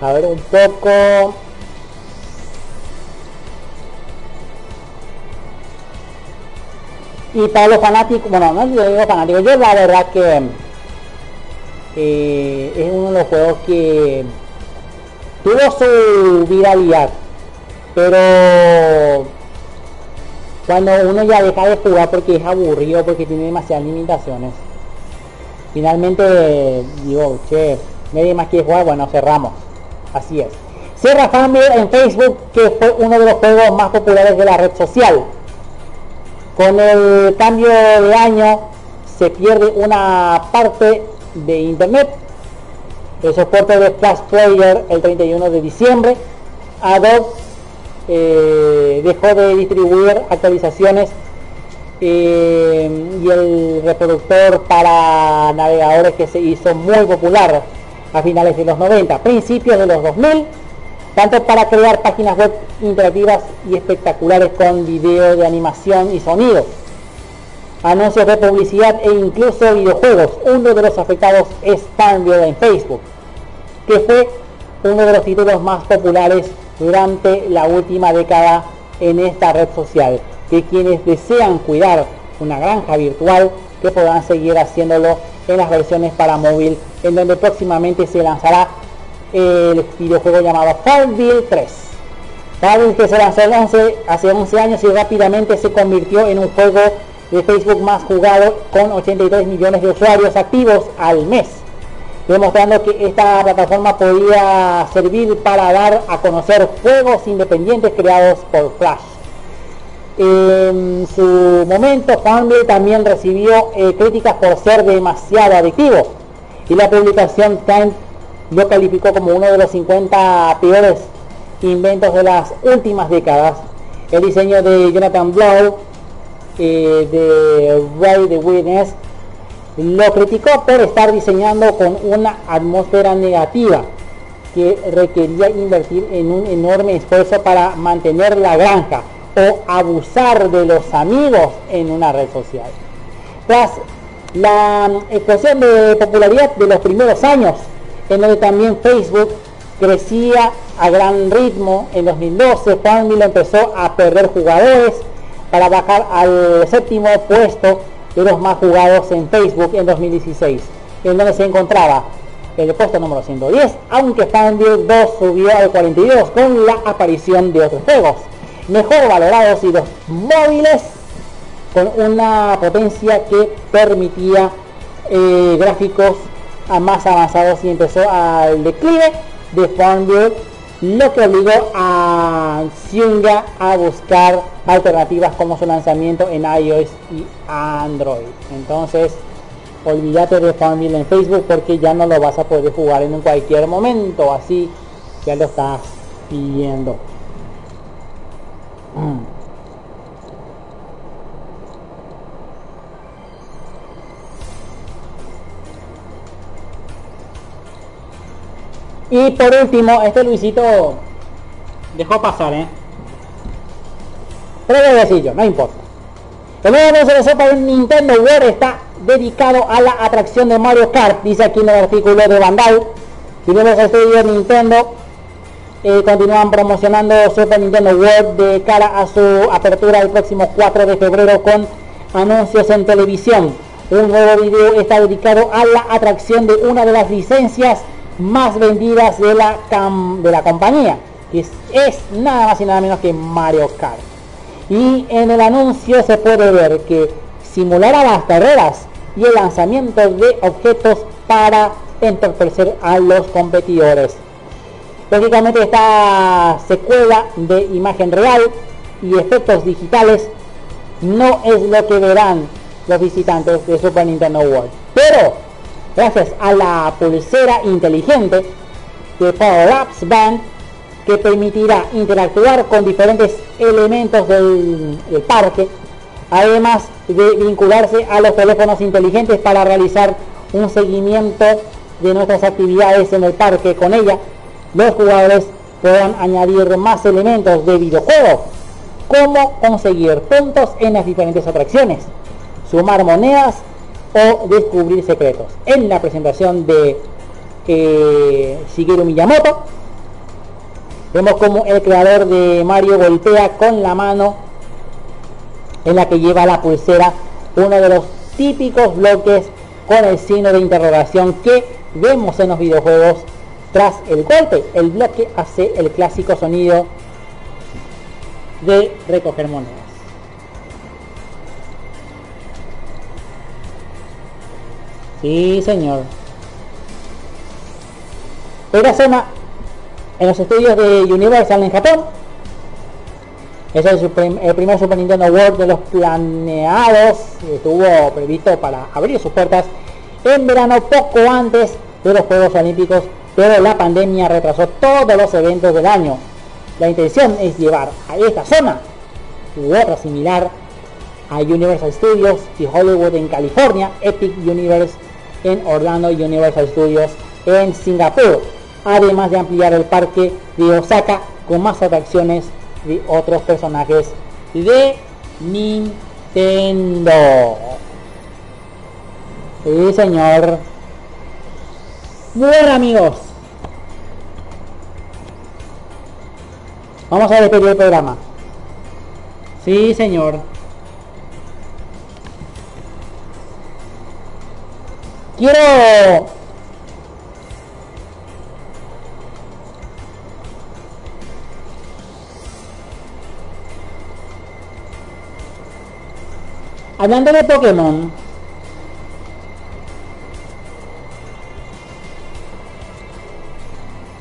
A ver un poco. Y para los fanáticos, bueno, no lo digo fanáticos, yo la verdad que eh, es uno de los juegos que tuvo su viralidad, pero cuando uno ya deja de jugar porque es aburrido, porque tiene demasiadas limitaciones, finalmente digo, che, nadie más quiere jugar, bueno, cerramos. Así es. Cierra Fanville en Facebook, que fue uno de los juegos más populares de la red social. Con el cambio de año se pierde una parte de internet. El soporte de Flash Player el 31 de diciembre. Adobe eh, dejó de distribuir actualizaciones eh, y el reproductor para navegadores que se hizo muy popular a finales de los 90, principios de los 2000, tanto para crear páginas web interactivas y espectaculares con video de animación y sonido, anuncios de publicidad e incluso videojuegos. Uno de los afectados es Farmville en Facebook, que fue uno de los títulos más populares durante la última década en esta red social, que quienes desean cuidar una granja virtual que podrán seguir haciéndolo en las versiones para móvil, en donde próximamente se lanzará el videojuego llamado Farmville 3. Farmville que se lanzó 11, hace 11 años y rápidamente se convirtió en un juego de Facebook más jugado con 83 millones de usuarios activos al mes, demostrando que esta plataforma podía servir para dar a conocer juegos independientes creados por Flash. En su momento, Farmville también recibió eh, críticas por ser demasiado adictivo y la publicación Time lo calificó como uno de los 50 peores inventos de las últimas décadas. El diseño de Jonathan Blow eh, de Ray the Witness lo criticó por estar diseñando con una atmósfera negativa que requería invertir en un enorme esfuerzo para mantener la granja o abusar de los amigos en una red social. Tras la explosión de popularidad de los primeros años, en donde también Facebook crecía a gran ritmo, en 2012 Farmville empezó a perder jugadores para bajar al séptimo puesto de los más jugados en Facebook en 2016, en donde se encontraba el puesto número 110, aunque Farmville 2 subió al 42 con la aparición de otros juegos mejor valorados y los móviles con una potencia que permitía eh, gráficos más avanzados y empezó al declive. De Farmville lo que obligó a Zynga a buscar alternativas como su lanzamiento en iOS y Android. Entonces olvídate de Farmville en Facebook porque ya no lo vas a poder jugar en cualquier momento así ya lo estás pidiendo Y por último, este Luisito dejó pasar, ¿eh? Decir yo, no importa. El nuevo de Sopa en Nintendo World está dedicado a la atracción de Mario Kart, dice aquí en el artículo de Bandai. Si vemos este video de Nintendo, eh, continúan promocionando Super Nintendo World de cara a su apertura el próximo 4 de febrero con anuncios en televisión. Un nuevo video está dedicado a la atracción de una de las licencias más vendidas de la, de la compañía, que es, es nada más y nada menos que Mario Kart. Y en el anuncio se puede ver que simulará las carreras y el lanzamiento de objetos para entorpecer a los competidores. Lógicamente esta secuela de imagen real y efectos digitales no es lo que verán los visitantes de Super Nintendo World. Pero gracias a la pulsera inteligente de Power Ups Band que permitirá interactuar con diferentes elementos del, del parque, además de vincularse a los teléfonos inteligentes para realizar un seguimiento de nuestras actividades en el parque. Con ella, los jugadores puedan añadir más elementos de videojuego, como conseguir puntos en las diferentes atracciones, sumar monedas o descubrir secretos. En la presentación de eh, Shigeru Miyamoto, vemos como el creador de Mario golpea con la mano en la que lleva la pulsera uno de los típicos bloques con el signo de interrogación que vemos en los videojuegos tras el golpe. El bloque hace el clásico sonido de recoger monedas. Sí, señor. Esta zona en los estudios de Universal en Japón. Es el, el primer Super Nintendo World de los planeados. Estuvo previsto para abrir sus puertas en verano poco antes de los Juegos Olímpicos, pero la pandemia retrasó todos los eventos del año. La intención es llevar a esta zona u otra similar a Universal Studios y Hollywood en California, Epic Universe en Orlando y Universal Studios en Singapur, además de ampliar el parque de Osaka con más atracciones de otros personajes de Nintendo. Sí, señor. Bueno, amigos. Vamos a despedir el programa. Sí, señor. Quiero Hablando de Pokémon,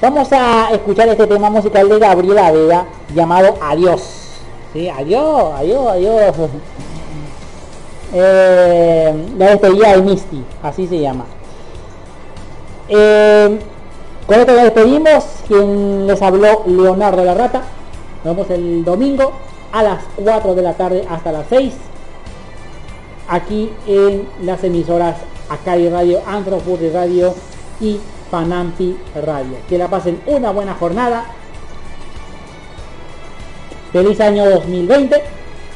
vamos a escuchar este tema musical de Gabriela Vega llamado Adiós. Sí, adiós, adiós, adiós. Eh, la despedida de Misty, así se llama. Eh, con esto nos despedimos. Quien les habló, Leonardo la Rata. Nos vemos el domingo a las 4 de la tarde hasta las 6. Aquí en las emisoras Acari Radio, Anthropod Radio y Panampi Radio. Que la pasen una buena jornada. Feliz año 2020.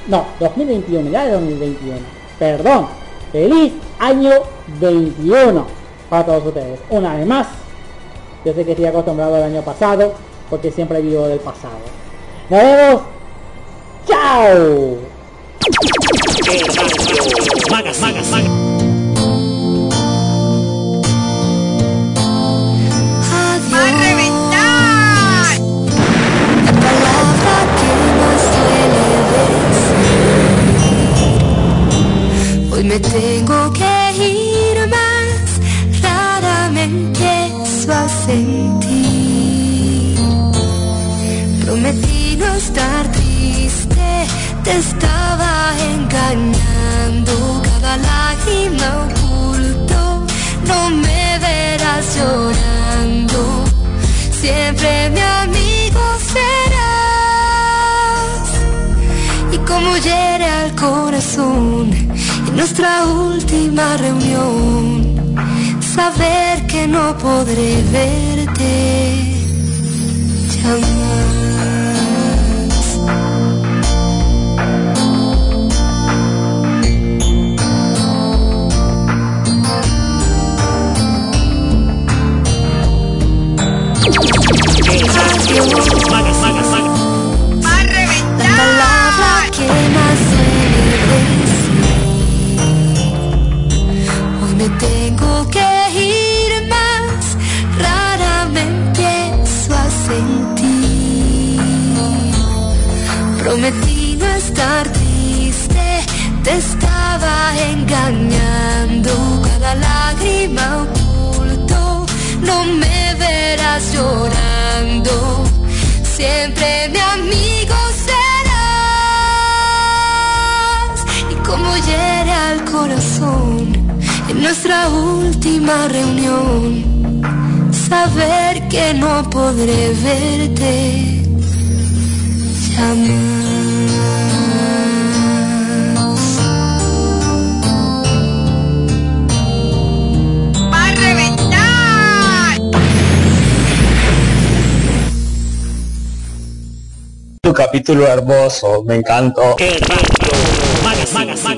No, 2021, ya de 2021. Perdón. Feliz año 21 para todos ustedes. Una vez más. Yo sé que estoy acostumbrado al año pasado porque siempre vivo del pasado. Nos vemos. ¡Chao! Me tengo que ir más, rara empiezo a sentir. Prometí no estar triste, te estaba engañando. Cada lágrima oculto, no me verás llorando. Siempre mi amigo serás. Y como hiere al corazón nuestra última reunión, saber que no podré verte jamás. ¡A reventar! palabra que me tengo que ir más, rara me empiezo a sentir. Prometí no estar triste, te estaba engañando. Cada lágrima oculto, no me verás llorando. Siempre mi amigo serás. Y como hiere al corazón nuestra última reunión, saber que no podré verte jamás. ¡Va! Tu capítulo hermoso, me encantó.